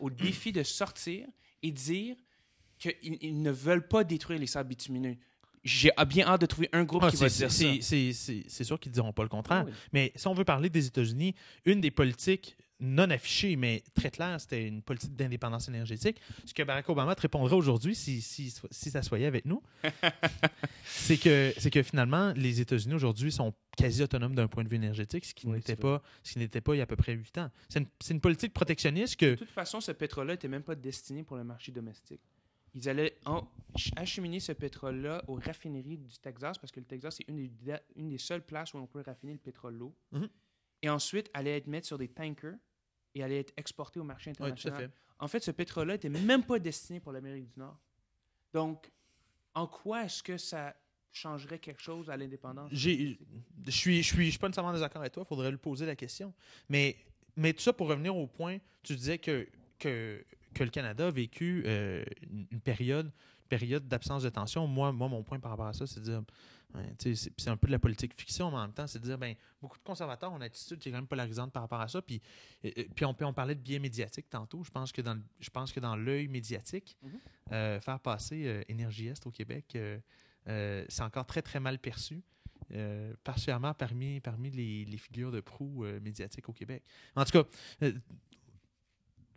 Speaker 2: au défi de sortir et dire qu'ils ils ne veulent pas détruire les sables bitumineux. J'ai bien hâte de trouver un groupe
Speaker 1: Ah,
Speaker 2: qui va
Speaker 1: c'est-
Speaker 2: dire ça.
Speaker 1: c'est- sûr qu'ils ne diront pas le contraire.
Speaker 2: Ah oui.
Speaker 1: Mais si on veut parler des États-Unis, une des politiques non affichées, mais très claires, c'était une politique d'indépendance énergétique. Ce que Barack Obama te répondrait aujourd'hui, si, si, si ça soyait avec nous, c'est que, que finalement, les États-Unis aujourd'hui sont quasi autonomes d'un point de vue énergétique, ce qui
Speaker 2: Oui,
Speaker 1: n'était pas, ce qui n'était pas il y a à peu près huit ans. C'est une, c'est une politique protectionniste que
Speaker 2: De toute façon, ce pétrole-là n'était même pas destiné pour le marché domestique. Ils allaient en- ch- acheminer ce pétrole-là aux raffineries du Texas, parce que le Texas, c'est une des, une des seules places où on peut raffiner le pétrole lourd.
Speaker 1: Mhm.
Speaker 2: Et ensuite, allait être mis sur des tankers et allait être exporté au marché international.
Speaker 1: fait.
Speaker 2: En fait, ce pétrole-là n'était même pas destiné pour l'Amérique du Nord. Donc, en quoi est-ce que ça changerait quelque chose à l'indépendance?
Speaker 1: Je suis, je suis, je suis pas nécessairement en désaccord avec toi, il faudrait lui poser la question. Mais, mais tout ça pour revenir au point, tu disais que, que, que le Canada a vécu euh, une, période, période d'absence de tension. Moi, moi, mon point par rapport à ça, c'est de dire, sais, c'est un peu de la politique fiction, mais en même temps, c'est de dire, ben, beaucoup de conservateurs ont une attitude qui est quand même polarisante par rapport à ça. Puis, puis on, peut on parlait de biais médiatique tantôt. Je pense que dans, le- je pense que dans l'œil médiatique,
Speaker 2: Mhm.
Speaker 1: euh, faire passer euh, Énergie Est au Québec, euh, c'est encore très, très mal perçu. Particulièrement parmi, parmi les, les figures de proue médiatiques au Québec. En tout cas,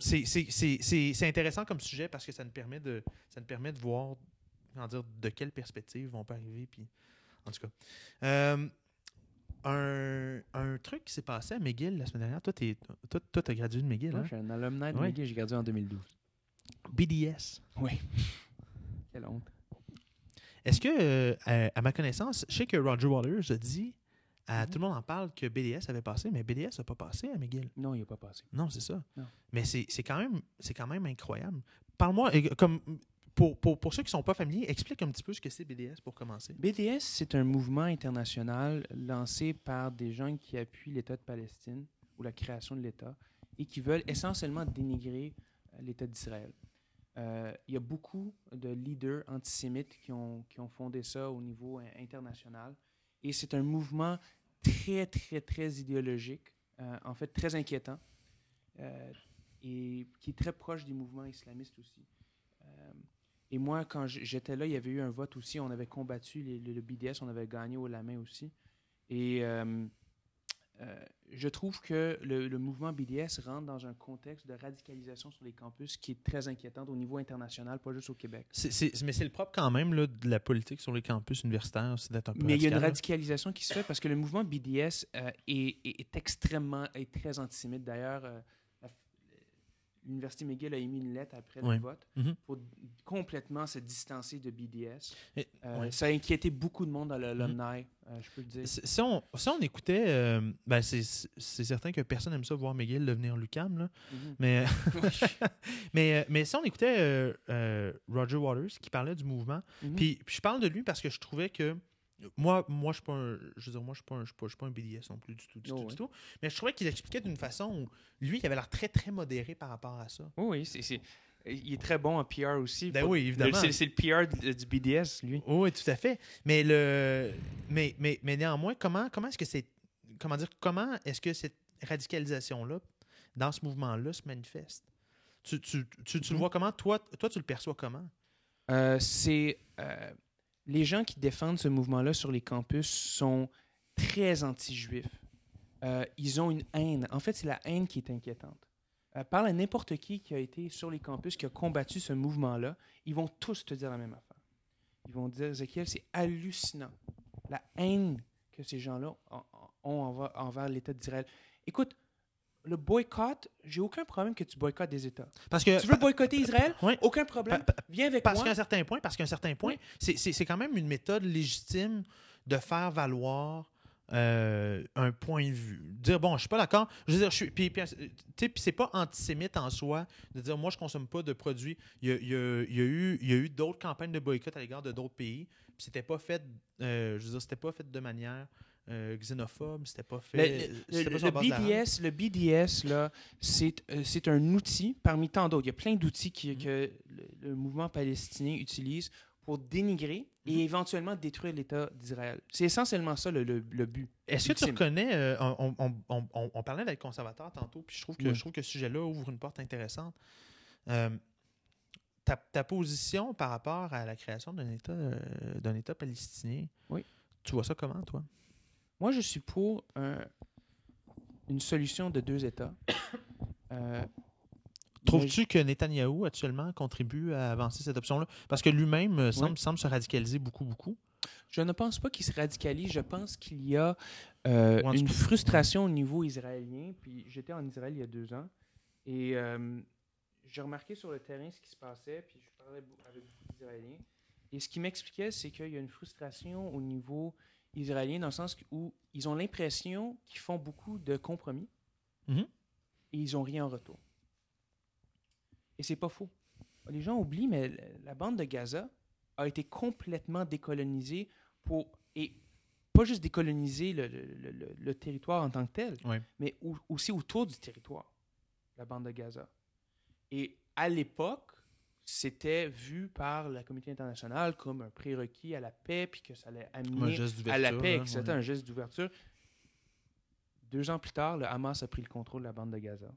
Speaker 1: c'est- c'est c'est- c'est- c'est intéressant comme sujet parce que ça nous permet de, ça nous permet de voir comment dire, de quelle perspective on peut arriver. Puis, en tout cas. Euh, un, un truc qui s'est passé à McGill la semaine dernière. Toi, tu as gradué de McGill.
Speaker 2: Moi,
Speaker 1: Hein?
Speaker 2: je suis un alumni de
Speaker 1: Ouais.
Speaker 2: McGill, j'ai gradué en 2012.
Speaker 1: BDS.
Speaker 2: Oui. Quelle honte.
Speaker 1: Est-ce que, euh, à, à ma connaissance, je sais que Roger Waters a dit, à,
Speaker 2: Mhm.
Speaker 1: tout le monde en parle que BDS avait passé, mais BDS n'a pas passé à McGill.
Speaker 2: Non, il n'a pas passé.
Speaker 1: Non, c'est ça.
Speaker 2: Non.
Speaker 1: Mais c'est quand, même- quand même incroyable. Parle-moi, euh, comme pour, pour, pour ceux qui ne sont pas familiers, explique un petit peu ce que c'est BDS pour commencer.
Speaker 2: BDS, c'est un mouvement international lancé par des gens qui appuient l'État de Palestine ou la création de l'État et qui veulent essentiellement dénigrer euh, l'État d'Israël. Euh, il y a beaucoup de leaders antisémites qui ont, qui ont fondé ça au niveau euh, international et c'est un mouvement très, très, très idéologique, euh, en fait très inquiétant euh, et qui est très proche des mouvements islamistes aussi. Euh, et moi, quand j'étais là, il y avait eu un vote aussi. On avait combattu le, le BDS, on avait gagné au la main aussi. Et euh, je trouve que le, le mouvement BDS rentre dans un contexte de radicalisation sur les campus qui est très inquiétante au niveau international, pas juste au Québec.
Speaker 1: Mais c'est le propre quand même là, de la politique sur les campus universitaires, c'est d'être un peu
Speaker 2: Mais il y a une
Speaker 1: là.
Speaker 2: radicalisation qui se fait parce que le mouvement BDS euh, est, extrêmement, est très antisémite. D'ailleurs, euh, l'Université McGill a émis une lettre après
Speaker 1: Ouais.
Speaker 2: le vote
Speaker 1: Mhm.
Speaker 2: pour complètement se distancer de BDS.
Speaker 1: Et-
Speaker 2: Euh,
Speaker 1: ouais.
Speaker 2: Ça a inquiété beaucoup de monde dans l'alumni, euh, je peux le dire.
Speaker 1: Si si on, si on écoutait, euh, ben c'est certain que personne n'aime ça voir McGill devenir Lucam, là.
Speaker 2: Mhm.
Speaker 1: mais, mais, mais si on écoutait Roger Waters qui parlait du mouvement,
Speaker 2: Mhm.
Speaker 1: Puis, puis je parle de lui parce que je trouvais que moi, moi je suis pas un, je veux dire, moi je suis pas un, je suis pas, je suis pas un BDS non plus du tout, du
Speaker 2: Oh,
Speaker 1: tout, du tout. Mais je trouvais qu'il expliquait d'une façon où lui, il avait l'air très très modéré par rapport à ça.
Speaker 2: Oui, oui, c'est- il est très bon en PR aussi.
Speaker 1: Ben oui, évidemment.
Speaker 2: C'est le PR du, BDS, lui.
Speaker 1: Oui, tout à fait. Mais le, mais, mais, mais néanmoins, comment, comment est-ce que c'est, comment dire, comment est-ce que cette radicalisation là, dans ce mouvement-là, se manifeste? Tu, tu, tu, tu le
Speaker 2: Mhm.
Speaker 1: vois comment? Toi, toi, tu le perçois comment?
Speaker 2: Euh, c'est euh, les gens qui défendent ce mouvement-là sur les campus sont très anti-juifs. Euh, ils ont une haine. En fait, c'est la haine qui est inquiétante. Euh, parle à n'importe qui qui a été sur les campus, qui a combattu ce mouvement-là, ils vont tous te dire la même affaire. Ils vont dire, Ezekiel, c'est hallucinant. La haine que ces gens-là ont, envers, envers l'État d'Israël. Écoute, le boycott, j'ai aucun problème que tu boycottes des États.
Speaker 1: Parce que
Speaker 2: Tu veux boycotter Israël?
Speaker 1: Ouais.
Speaker 2: Aucun problème.
Speaker 1: Pa- pa-
Speaker 2: Viens avec
Speaker 1: Parce
Speaker 2: moi.
Speaker 1: qu'à un certain point, parce qu'à un certain point,
Speaker 2: Oui.
Speaker 1: c'est- quand même une méthode légitime de faire valoir euh, un point de vue. Dire bon, je suis pas d'accord. Je veux dire, je suis. Puis, puis, tu sais, puis c'est pas antisémite en soi de dire moi je consomme pas de produits. Il y a, il y a- il y a eu, il y a eu d'autres campagnes de boycott à l'égard de d'autres pays. Puis c'était pas fait. euh, je veux dire, c'était pas fait de manière euh, xénophobe. C'était pas fait.
Speaker 2: Le,
Speaker 1: pas.
Speaker 2: BDS, le BDS, là, c'est euh, c'est un outil parmi tant d'autres. Il y a plein d'outils qui-
Speaker 1: Mhm.
Speaker 2: que le, le mouvement palestinien utilise pour dénigrer et
Speaker 1: Mhm.
Speaker 2: éventuellement détruire l'État d'Israël. C'est essentiellement ça le, but.
Speaker 1: Est-ce que tu reconnais, euh, on, on- on- on- on parlait d'être conservateur tantôt, puis je trouve que,
Speaker 2: Oui.
Speaker 1: je trouve que ce sujet-là ouvre une porte intéressante. Euh, ta, ta position par rapport à la création d'un État, d'un État palestinien,
Speaker 2: Oui.
Speaker 1: tu vois ça comment, toi?
Speaker 2: Moi, je suis pour un- une solution de deux États. Euh,
Speaker 1: Trouves-tu que Netanyahou, actuellement, contribue à avancer cette option-là? Parce que lui-même euh, semble, semble se radicaliser beaucoup, beaucoup.
Speaker 2: Je ne pense pas qu'il se radicalise. Je pense qu'il y a euh, une frustration au niveau israélien. Puis j'étais en Israël il y a deux ans et euh, j'ai remarqué sur le terrain ce qui se passait. Puis je parlais avec beaucoup d'Israéliens. Et ce qui m'expliquait, c'est qu'il y a une frustration au niveau israélien dans le sens où ils ont l'impression qu'ils font beaucoup de compromis
Speaker 1: Mhm.
Speaker 2: et ils n'ont rien en retour. Et c'est pas faux. Les gens oublient, mais la- bande de Gaza a été complètement décolonisée pour et pas juste décoloniser le, le- le- le- territoire en tant que tel, mais au- aussi autour du territoire, la bande de Gaza. Et à l'époque, c'était vu par la communauté internationale comme un prérequis à la paix, puis que ça allait amener à la paix, etc.,
Speaker 1: ouais.
Speaker 2: un geste d'ouverture. Deux ans plus tard, le Hamas a pris le contrôle de la bande de Gaza.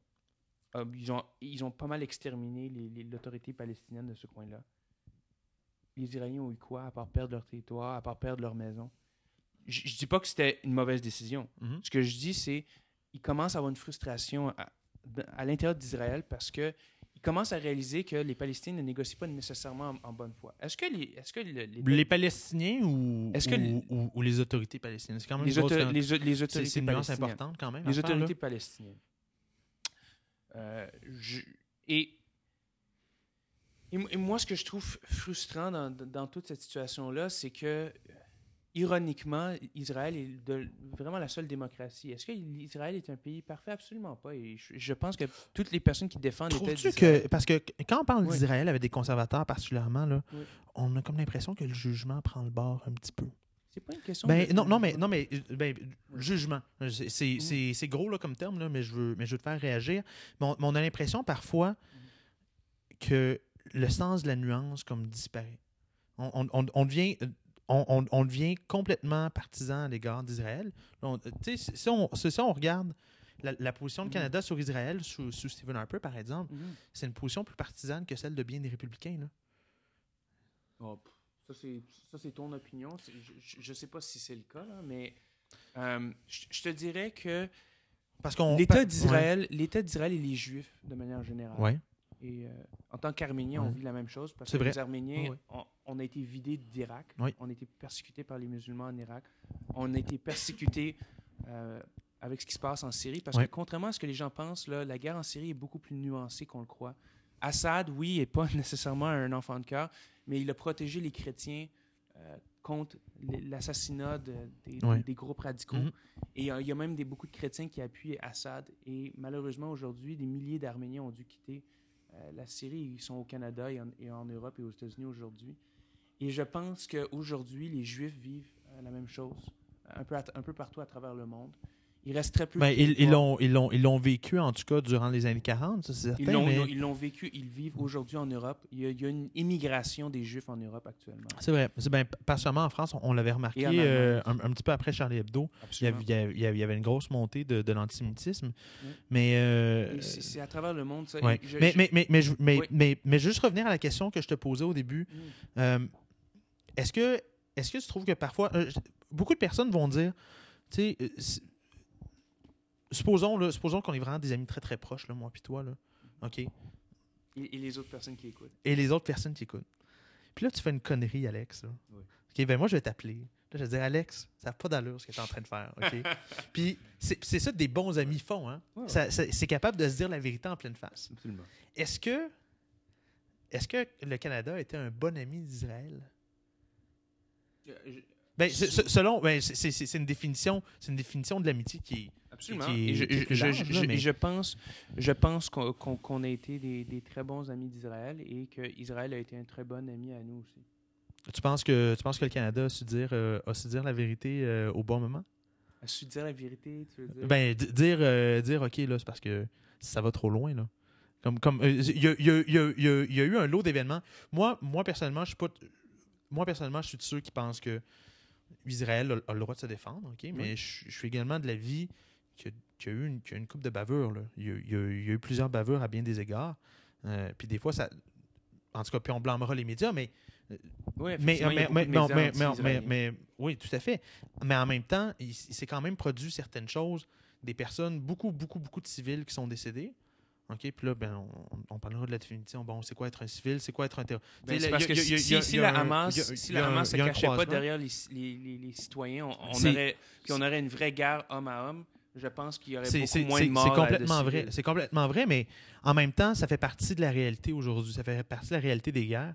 Speaker 2: Euh, ils, ont, ils ont pas mal exterminé l'autorité palestinienne de ce coin-là. Les Israéliens ont eu quoi, à part perdre leur territoire, à part perdre leur maison? Je je dis pas que c'était une mauvaise décision.
Speaker 1: Mhm.
Speaker 2: Ce que je dis, c'est qu'ils commencent à avoir une frustration à, à l'intérieur d'Israël parce que ils commencent à réaliser que les Palestiniens ne négocient pas nécessairement en, en bonne foi. Est-ce que les, est-ce que le- les,
Speaker 1: Les Palestiniens ou,
Speaker 2: Est-ce que
Speaker 1: ou,
Speaker 2: les-
Speaker 1: ou- ou les autorités palestiniennes? C'est quand même
Speaker 2: les auto- les, au- les
Speaker 1: c'est-
Speaker 2: autorités
Speaker 1: c'est une nuance importante quand même.
Speaker 2: Les
Speaker 1: faire,
Speaker 2: autorités palestiniennes. Euh, je- et, et mo- et moi, ce que je trouve frustrant dans, dans toute cette situation-là, c'est que, ironiquement, Israël est de- vraiment la seule démocratie. Est-ce que Israël est un pays parfait? Absolument pas. Et je, je pense que toutes les personnes qui défendent l'État
Speaker 1: que. Parce que quand on parle
Speaker 2: Oui.
Speaker 1: d'Israël avec des conservateurs particulièrement, là,
Speaker 2: Oui.
Speaker 1: on a comme l'impression que le jugement prend le bord un petit peu.
Speaker 2: C'est pas une question
Speaker 1: Ben,
Speaker 2: de-
Speaker 1: non, non, mais, non, mais ben,
Speaker 2: Oui.
Speaker 1: jugement. C'est- c'est gros là, comme terme, là, mais, je veux, mais je veux te faire réagir. Mais on, mais on a l'impression parfois que le sens de la nuance comme disparaît. On- on- on devient. On, on- on devient complètement partisan à l'égard d'Israël. Si, on, si on regarde la, la position du
Speaker 2: Mhm.
Speaker 1: Canada sur Israël sous, sous Stephen Harper, par exemple,
Speaker 2: Mhm.
Speaker 1: c'est une position plus partisane que celle de bien des républicains. Là.
Speaker 2: Oh, ça, c'est, ton opinion. Je ne sais pas si c'est le cas, là, mais euh, je te dirais que
Speaker 1: Parce qu'on
Speaker 2: l'État d'Israël, l'État d'Israël et les Juifs, de manière générale.
Speaker 1: Ouais.
Speaker 2: Et euh, en tant qu'Arméniens, on
Speaker 1: Ouais.
Speaker 2: vit la même chose parce que
Speaker 1: vrai.
Speaker 2: les Arméniens,
Speaker 1: Ouais, ouais.
Speaker 2: On, on a été vidés d'Irak.
Speaker 1: Oui.
Speaker 2: On a été persécutés par les musulmans en Irak. On a été persécutés euh, avec ce qui se passe en Syrie parce que contrairement à ce que les gens pensent, là, la guerre en Syrie est beaucoup plus nuancée qu'on le croit. Assad, oui, n'est pas nécessairement un enfant de cœur, mais il a protégé les chrétiens euh, contre l'assassinat de- des, groupes radicaux.
Speaker 1: Mhm.
Speaker 2: Et euh, il y a même des, beaucoup de chrétiens qui appuient Assad. Et malheureusement, aujourd'hui, des milliers d'Arméniens ont dû quitter la Syrie. Ils sont au Canada et en, et en Europe et aux États-Unis aujourd'hui. Et je pense qu'aujourd'hui, les Juifs vivent euh, la même chose, un peu, un peu partout à travers le monde. Il reste très peu
Speaker 1: Ben, ils l'ont ils l'ont- ils l'ont vécu, en tout cas, durant les années 40, ça, c'est certain.
Speaker 2: Ils l'ont,
Speaker 1: mais-
Speaker 2: ils l'ont vécu, ils vivent aujourd'hui en Europe. Il y, a, il y a une immigration des Juifs en Europe actuellement.
Speaker 1: C'est vrai. C'est ben, pas seulement en France, on, on l'avait remarqué euh, un, un petit peu après Charlie Hebdo. Il y, avait, il y avait- une grosse montée de, de l'antisémitisme.
Speaker 2: Oui.
Speaker 1: Mais, euh,
Speaker 2: c'est, c'est à travers le monde. Ça.
Speaker 1: ouais.
Speaker 2: Et je-
Speaker 1: mais,
Speaker 2: je-
Speaker 1: mais, mais, mais, je- mais,
Speaker 2: Oui.
Speaker 1: mais, mais juste revenir à la question que je te posais au début.
Speaker 2: Mm.
Speaker 1: euh, est-ce que, est-ce que tu trouves que parfois, euh, beaucoup de personnes vont dire, tu sais, euh, supposons, là, supposons qu'on est vraiment des amis très très proches, là, moi puis toi, là, OK?
Speaker 2: Et, et les autres personnes qui écoutent.
Speaker 1: et les autres personnes qui écoutent. Puis là, tu fais une connerie, Alex. là.
Speaker 2: Oui.
Speaker 1: OK, ben moi, je vais t'appeler. Là, je dis, Alex, ça n'a pas d'allure ce que tu es en train de faire. OK? Puis c'est ça que des bons amis font. Hein?
Speaker 2: Ouais, ouais.
Speaker 1: C'est capable de se dire la vérité en pleine face.
Speaker 2: Absolument.
Speaker 1: Est-ce que, est que le Canada était un bon ami d'Israël? Ben, selon, ben, c'est- une définition, c'est une définition de l'amitié qui est
Speaker 2: Absolument.
Speaker 1: qui est-
Speaker 2: Et je,
Speaker 1: qui est plus
Speaker 2: je-
Speaker 1: large,
Speaker 2: je-
Speaker 1: là,
Speaker 2: je-
Speaker 1: mais-
Speaker 2: je pense, je pense qu'on a été des, des très bons amis d'Israël et qu'Israël a été un très bon ami à nous aussi.
Speaker 1: Tu penses que tu penses que le Canada a su dire, euh, a su dire la vérité euh, au bon moment?
Speaker 2: A su dire la vérité, tu veux dire?
Speaker 1: Ben, dire, euh, dire OK, là, c'est parce que ça va trop loin, là. Comme, comme, il y, a, y a- y a- y a eu un lot d'événements. Moi, moi, personnellement, je suis pas. Moi, personnellement, je suis de ceux qui pensent que Israël a, a le droit de se défendre, OK? Mais
Speaker 2: Oui.
Speaker 1: je, je suis également de l'avis qu'il y, a- qu'il y a eu une, qu'il y a une coupe de bavures, là. Il y a, il y a- il y a eu plusieurs bavures à bien des égards. Euh, puis des fois, ça. En tout cas, puis on blâmera les médias, mais
Speaker 2: Oui,
Speaker 1: mais, mais, mais, non,
Speaker 2: anti-israéliens.
Speaker 1: mais- oui, tout à fait. Mais en même temps, il, il s'est quand même produit certaines choses, des personnes, beaucoup, beaucoup, beaucoup de civils qui sont décédés. OK, puis là, ben, on, on parlera de la définition. Bon, c'est quoi être un civil? C'est quoi être un terroriste?
Speaker 2: Ben, c'est parce que si, la Hamas,
Speaker 1: a
Speaker 2: se cachait pas derrière les, les- les- les citoyens, on, aurait, puis on aurait une vraie guerre homme à homme. Je pense qu'il y aurait beaucoup moins de morts.
Speaker 1: c'est complètement vrai. C'est complètement vrai, mais en même temps, ça fait partie de la réalité aujourd'hui. Ça fait partie de la réalité des guerres.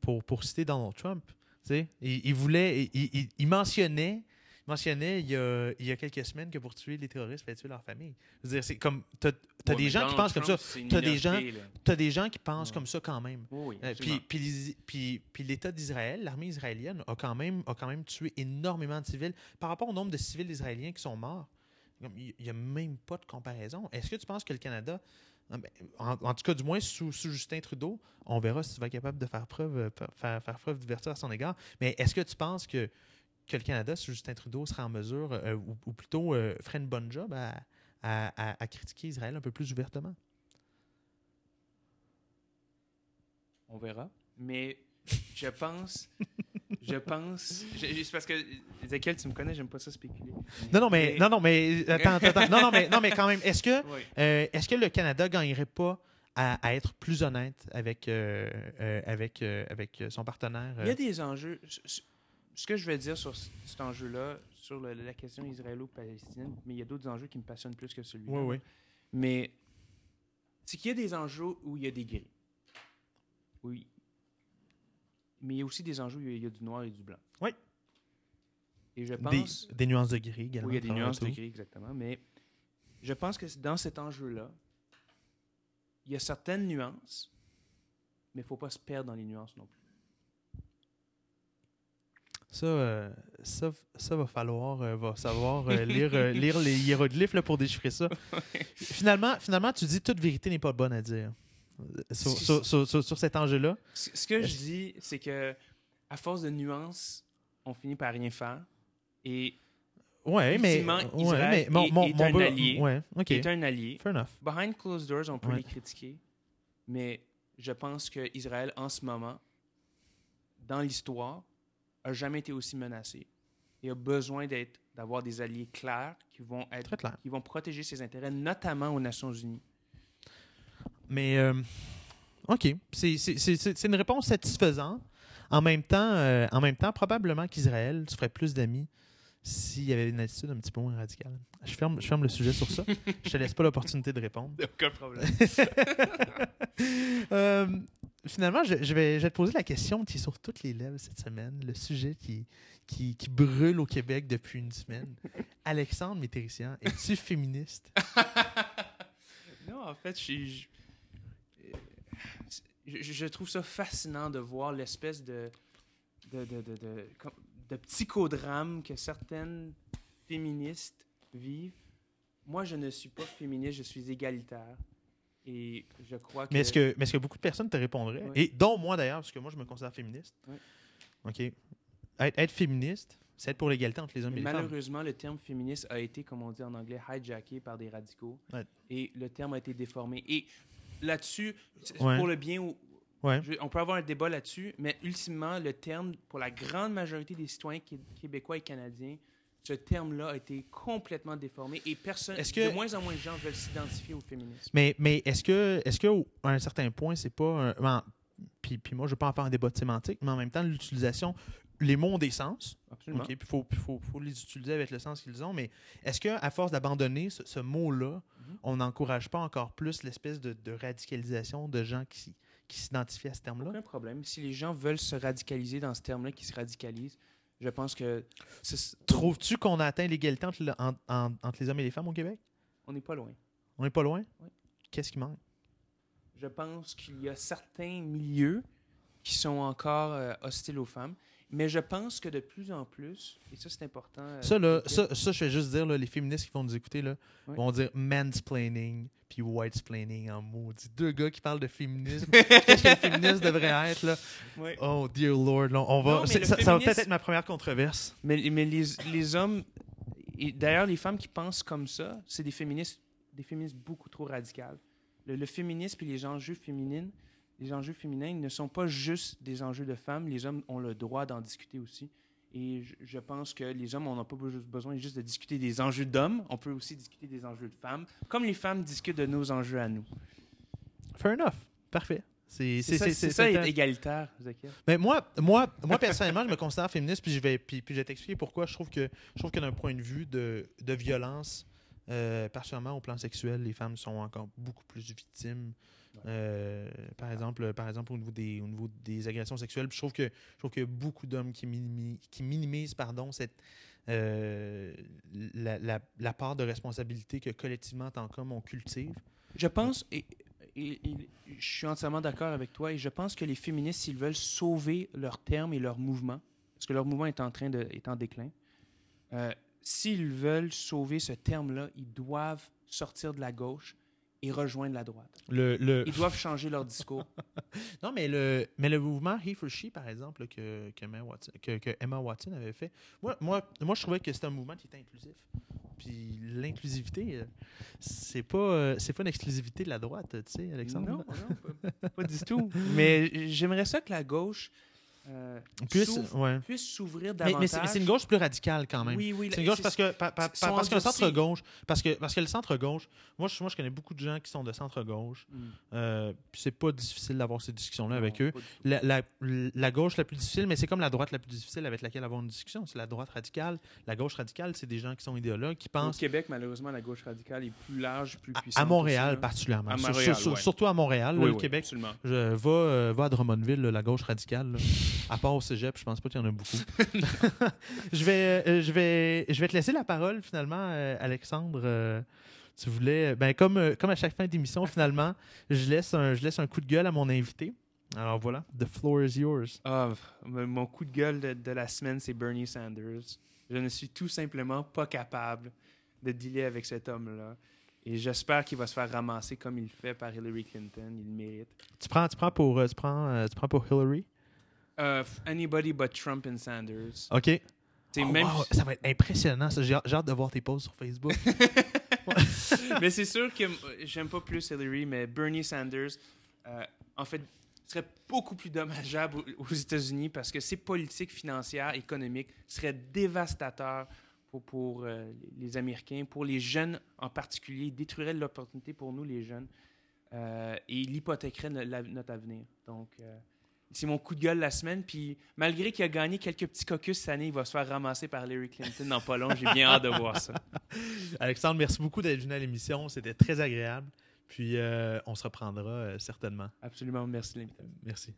Speaker 1: Pour, pour citer Donald Trump, il, il voulait, il, il- il mentionnait, il mentionnait il y, a, il y a quelques semaines que pour tuer les terroristes, il fallait tuer leur famille. Je veux dire, c'est comme, t'as as
Speaker 2: Ouais,
Speaker 1: des gens qui pensent comme ça. T'as des gens- des qui pensent
Speaker 2: Ouais.
Speaker 1: comme ça quand même.
Speaker 2: Oui,
Speaker 1: Euh, puis, puis, les- puis- puis l'État d'Israël, l'armée israélienne, a quand, même, a quand même tué énormément de civils. Par rapport au nombre de civils israéliens qui sont morts, il n'y a même pas de comparaison. Est-ce que tu penses que le Canada, ah ben, en, en tout cas du moins sous, sous Justin Trudeau, on verra si tu vas être capable de faire preuve, euh, faire, faire preuve d'ouverture à son égard, mais est-ce que tu penses que, que le Canada, sous Justin Trudeau, sera en mesure, euh, ou, ou plutôt euh, ferait une bonne job à, à- à- à critiquer Israël un peu plus ouvertement?
Speaker 2: On verra. Mais je pense. je pense. je- parce que, Ezekiel, tu me connais, j'aime pas ça spéculer.
Speaker 1: Non, non, mais,
Speaker 2: Mais-
Speaker 1: non, non, mais, attends, attends, attends. non, non, mais, non, mais quand même, est-ce que,
Speaker 2: Oui.
Speaker 1: Euh, Est-ce que le Canada gagnerait pas à, à être plus honnête avec, euh, euh, avec, euh, avec son partenaire?
Speaker 2: Il y a des enjeux. Ce- que je vais dire sur cet enjeu-là, sur le- la question israélo-palestinienne, mais il y a d'autres enjeux qui me passionnent plus que celui-là.
Speaker 1: Oui, oui.
Speaker 2: Mais c'est qu'il y a des enjeux où il y a des gris. Oui. Mais il y a aussi des enjeux où il y a du noir et du blanc.
Speaker 1: Oui.
Speaker 2: Et je
Speaker 1: Des,
Speaker 2: pense.
Speaker 1: des nuances de gris également.
Speaker 2: Oui, il y a des nuances de gris, exactement. Mais je pense que dans cet enjeu-là, il y a certaines nuances, mais il ne faut pas se perdre dans les nuances non plus.
Speaker 1: Ça, euh, ça, ça va falloir euh, va savoir euh, lire, lire les hiéroglyphes là, pour déchiffrer ça. finalement, finalement, tu dis toute vérité n'est pas bonne à dire. Sur, sur- sur- cet enjeu-là.
Speaker 2: Ce ce que je dis, c'est que à force de nuances, on finit par rien faire. Et
Speaker 1: Ouais, mais. Ouais, mais mon, mon,
Speaker 2: est
Speaker 1: mon
Speaker 2: un allié.
Speaker 1: Ouais,
Speaker 2: est un allié.
Speaker 1: Fair enough.
Speaker 2: Behind closed doors, on peut
Speaker 1: Ouais.
Speaker 2: les critiquer, mais je pense que Israël, en ce moment, dans l'histoire, a jamais été aussi menacé et a besoin d'être, d'avoir des alliés clairs qui vont être,
Speaker 1: clair.
Speaker 2: qui vont protéger ses intérêts, notamment aux Nations Unies.
Speaker 1: Mais, euh, OK. C'est- C'est c'est- c'est- c'est une réponse satisfaisante. En même temps, euh, en même temps probablement qu'Israël se ferait plus d'amis s'il y avait une attitude un petit peu moins radicale. Je ferme, je ferme le sujet sur ça. Je te laisse pas l'opportunité de répondre.
Speaker 2: Aucun problème.
Speaker 1: Euh, finalement, je, je vais, je vais te poser la question qui est sur toutes les lèvres cette semaine, le sujet qui, qui, qui brûle au Québec depuis une semaine. Alexandre Métérician, es-tu féministe?
Speaker 2: non, en fait, je, je, je- trouve ça fascinant de voir l'espèce de, de, de, de, de, de psychodrame que certaines féministes vivent. Moi, je ne suis pas féministe, je suis égalitaire. Et je crois que...
Speaker 1: Mais est-ce que, mais est-ce que beaucoup de personnes te répondraient? Et dont moi d'ailleurs, parce que moi je me considère féministe. OK. Être, être féministe, c'est être pour l'égalité entre les hommes et les femmes.
Speaker 2: Malheureusement, le terme féministe a été, comme on dit en anglais, hijacké par des radicaux.
Speaker 1: Ouais.
Speaker 2: Et le terme a été déformé. Et là-dessus,
Speaker 1: Ouais.
Speaker 2: pour le bien ou,
Speaker 1: Ouais.
Speaker 2: Je- on peut avoir un débat là-dessus, mais ultimement, le terme, pour la grande majorité des citoyens qué- québécois et canadiens, ce terme-là a été complètement déformé et personne,
Speaker 1: que-
Speaker 2: de moins en moins de gens veulent s'identifier au féminisme.
Speaker 1: Mais, mais est-ce que, est-ce que à un certain point, c'est pas. un- puis, puis moi, je ne veux pas en faire un débat de sémantique, mais en même temps, l'utilisation, les mots ont des sens.
Speaker 2: Absolument.
Speaker 1: OK, puis il faut, faut, faut les utiliser avec le sens qu'ils ont. Mais est-ce qu'à force d'abandonner ce, ce mot-là,
Speaker 2: Mhm.
Speaker 1: on n'encourage pas encore plus l'espèce de, de radicalisation de gens qui, qui s'identifient à ce terme-là?
Speaker 2: Aucun problème. Si les gens veulent se radicaliser dans ce terme-là, qui se radicalisent, je pense que
Speaker 1: Trouves-tu qu'on a atteint l'égalité entre, le- en- en- entre les hommes et les femmes au Québec?
Speaker 2: on n'est pas loin.
Speaker 1: On n'est pas loin?
Speaker 2: Oui.
Speaker 1: Qu'est-ce qui manque?
Speaker 2: Je pense qu'il y a certains milieux qui sont encore euh, hostiles aux femmes, mais je pense que de plus en plus, et ça c'est important. euh,
Speaker 1: Ça, là, ça, ça, je vais juste dire, là, les féministes qui vont nous écouter, là, vont dire mansplaining puis whitesplaining en maudit. Deux gars qui parlent de féminisme. Qu'est-ce que le féminisme devrait être, là? Oh, dear Lord. là, on va,
Speaker 2: Non,
Speaker 1: ça, va peut-être être ma première controverse.
Speaker 2: Mais, mais les, les hommes, et d'ailleurs les femmes qui pensent comme ça, c'est des féministes, des féministes beaucoup trop radicales. Le, le féminisme et les enjeux féminines, les enjeux féminins ne sont pas juste des enjeux de femmes. Les hommes ont le droit d'en discuter aussi. Et je, je pense que les hommes, on n'a pas besoin juste de discuter des enjeux d'hommes. On peut aussi discuter des enjeux de femmes, comme les femmes discutent de nos enjeux à nous.
Speaker 1: Fair enough. Parfait. C'est
Speaker 2: ça, c'est ça être égalitaire.
Speaker 1: Mais moi, moi, moi personnellement, je me considère féministe, puis je vais, puis, puis je vais t'expliquer pourquoi. Je trouve que, je trouve que d'un point de vue de, de violence, euh, particulièrement au plan sexuel, les femmes sont encore beaucoup plus victimes. Euh, par exemple, par exemple au niveau des, au niveau des agressions sexuelles, Puis je trouve que je trouve qu'il y a beaucoup d'hommes qui, minimi- qui minimisent pardon cette euh, la, la- la part de responsabilité que collectivement en tant qu'homme on cultive.
Speaker 2: Je pense, et, et- et je suis entièrement d'accord avec toi, et je pense que les féministes, s'ils veulent sauver leur terme et leur mouvement, parce que leur mouvement est en train de, est en déclin, euh, s'ils veulent sauver ce terme-là, ils doivent sortir de la gauche et rejoindre la droite.
Speaker 1: Le, le-
Speaker 2: Ils doivent changer leur discours.
Speaker 1: Non, mais le, mais le mouvement He for She, par exemple, que, que, Emma Watson, que, que Emma Watson avait fait, moi, moi, moi, je trouvais que c'était un mouvement qui était inclusif. Puis l'inclusivité, euh, c'est pas, euh, c'est pas une exclusivité de la droite, tu sais, Alexandre.
Speaker 2: non, non, pas, pas du tout. Mais j'aimerais ça que la gauche euh,
Speaker 1: Puisse- ouais.
Speaker 2: s'ouvrir
Speaker 1: Mais,
Speaker 2: davantage.
Speaker 1: mais c'est mais c'est une gauche plus radicale quand même.
Speaker 2: Oui, oui.
Speaker 1: C'est une gauche parce que, pa- pa- parce que le centre-gauche, parce que, parce que le centre-gauche, moi je, moi je connais beaucoup de gens qui sont de centre-gauche,
Speaker 2: Hmm.
Speaker 1: euh, puis c'est pas difficile d'avoir ces discussions-là avec eux. La, la- la gauche la plus difficile, mais c'est comme la droite la plus difficile avec laquelle avoir une discussion. C'est la droite radicale. La gauche radicale, c'est des gens qui sont idéologues, qui
Speaker 2: Au
Speaker 1: pensent.
Speaker 2: Québec, malheureusement, la gauche radicale est plus large, plus puissante.
Speaker 1: à Montréal,
Speaker 2: aussi,
Speaker 1: particulièrement.
Speaker 2: À
Speaker 1: Sur-
Speaker 2: Montréal,
Speaker 1: sur-
Speaker 2: ouais.
Speaker 1: Surtout à Montréal, là,
Speaker 2: Oui,
Speaker 1: le Québec.
Speaker 2: absolument.
Speaker 1: Je, va, euh, va à Drummondville, là, la gauche radicale. là. À part au cégep, je pense pas qu'il y en a beaucoup. je, vais, euh, je, vais, je vais te laisser la parole, finalement, euh, Alexandre. Euh, tu voulais. Ben, comme, comme à chaque fin d'émission, finalement, je laisse, un, je laisse un coup de gueule à mon invité. Alors voilà, the floor is yours.
Speaker 2: M- mon coup de gueule de, de la semaine, c'est Bernie Sanders. Je ne suis tout simplement pas capable de dealer avec cet homme-là. Et j'espère qu'il va se faire ramasser comme il le fait par Hillary Clinton. Il le mérite.
Speaker 1: Tu prends, tu prends, pour, tu prends, tu prends pour Hillary?
Speaker 2: Anybody but Trump and Sanders.
Speaker 1: OK. Oh,
Speaker 2: même
Speaker 1: wow, Ça va être impressionnant. J'ai hâte de voir tes posts sur Facebook.
Speaker 2: mais c'est sûr que j'aime pas plus Hillary, mais Bernie Sanders, euh, en fait, serait beaucoup plus dommageable aux- États-Unis parce que ses politiques financières, économiques seraient dévastateurs pour, pour euh, les Américains, pour les jeunes en particulier. Il détruirait l'opportunité pour nous, les jeunes, euh, et il hypothéquerait no- la- notre avenir. Donc, c'est mon coup de gueule la semaine. Puis, malgré qu'il a gagné quelques petits caucus cette année, il va se faire ramasser par Hillary Clinton dans pas long. J'ai bien hâte de voir ça.
Speaker 1: Alexandre, merci beaucoup d'être venu à l'émission. C'était très agréable. Puis euh, on se reprendra euh, certainement.
Speaker 2: Absolument, merci de l'invitation.
Speaker 1: Merci.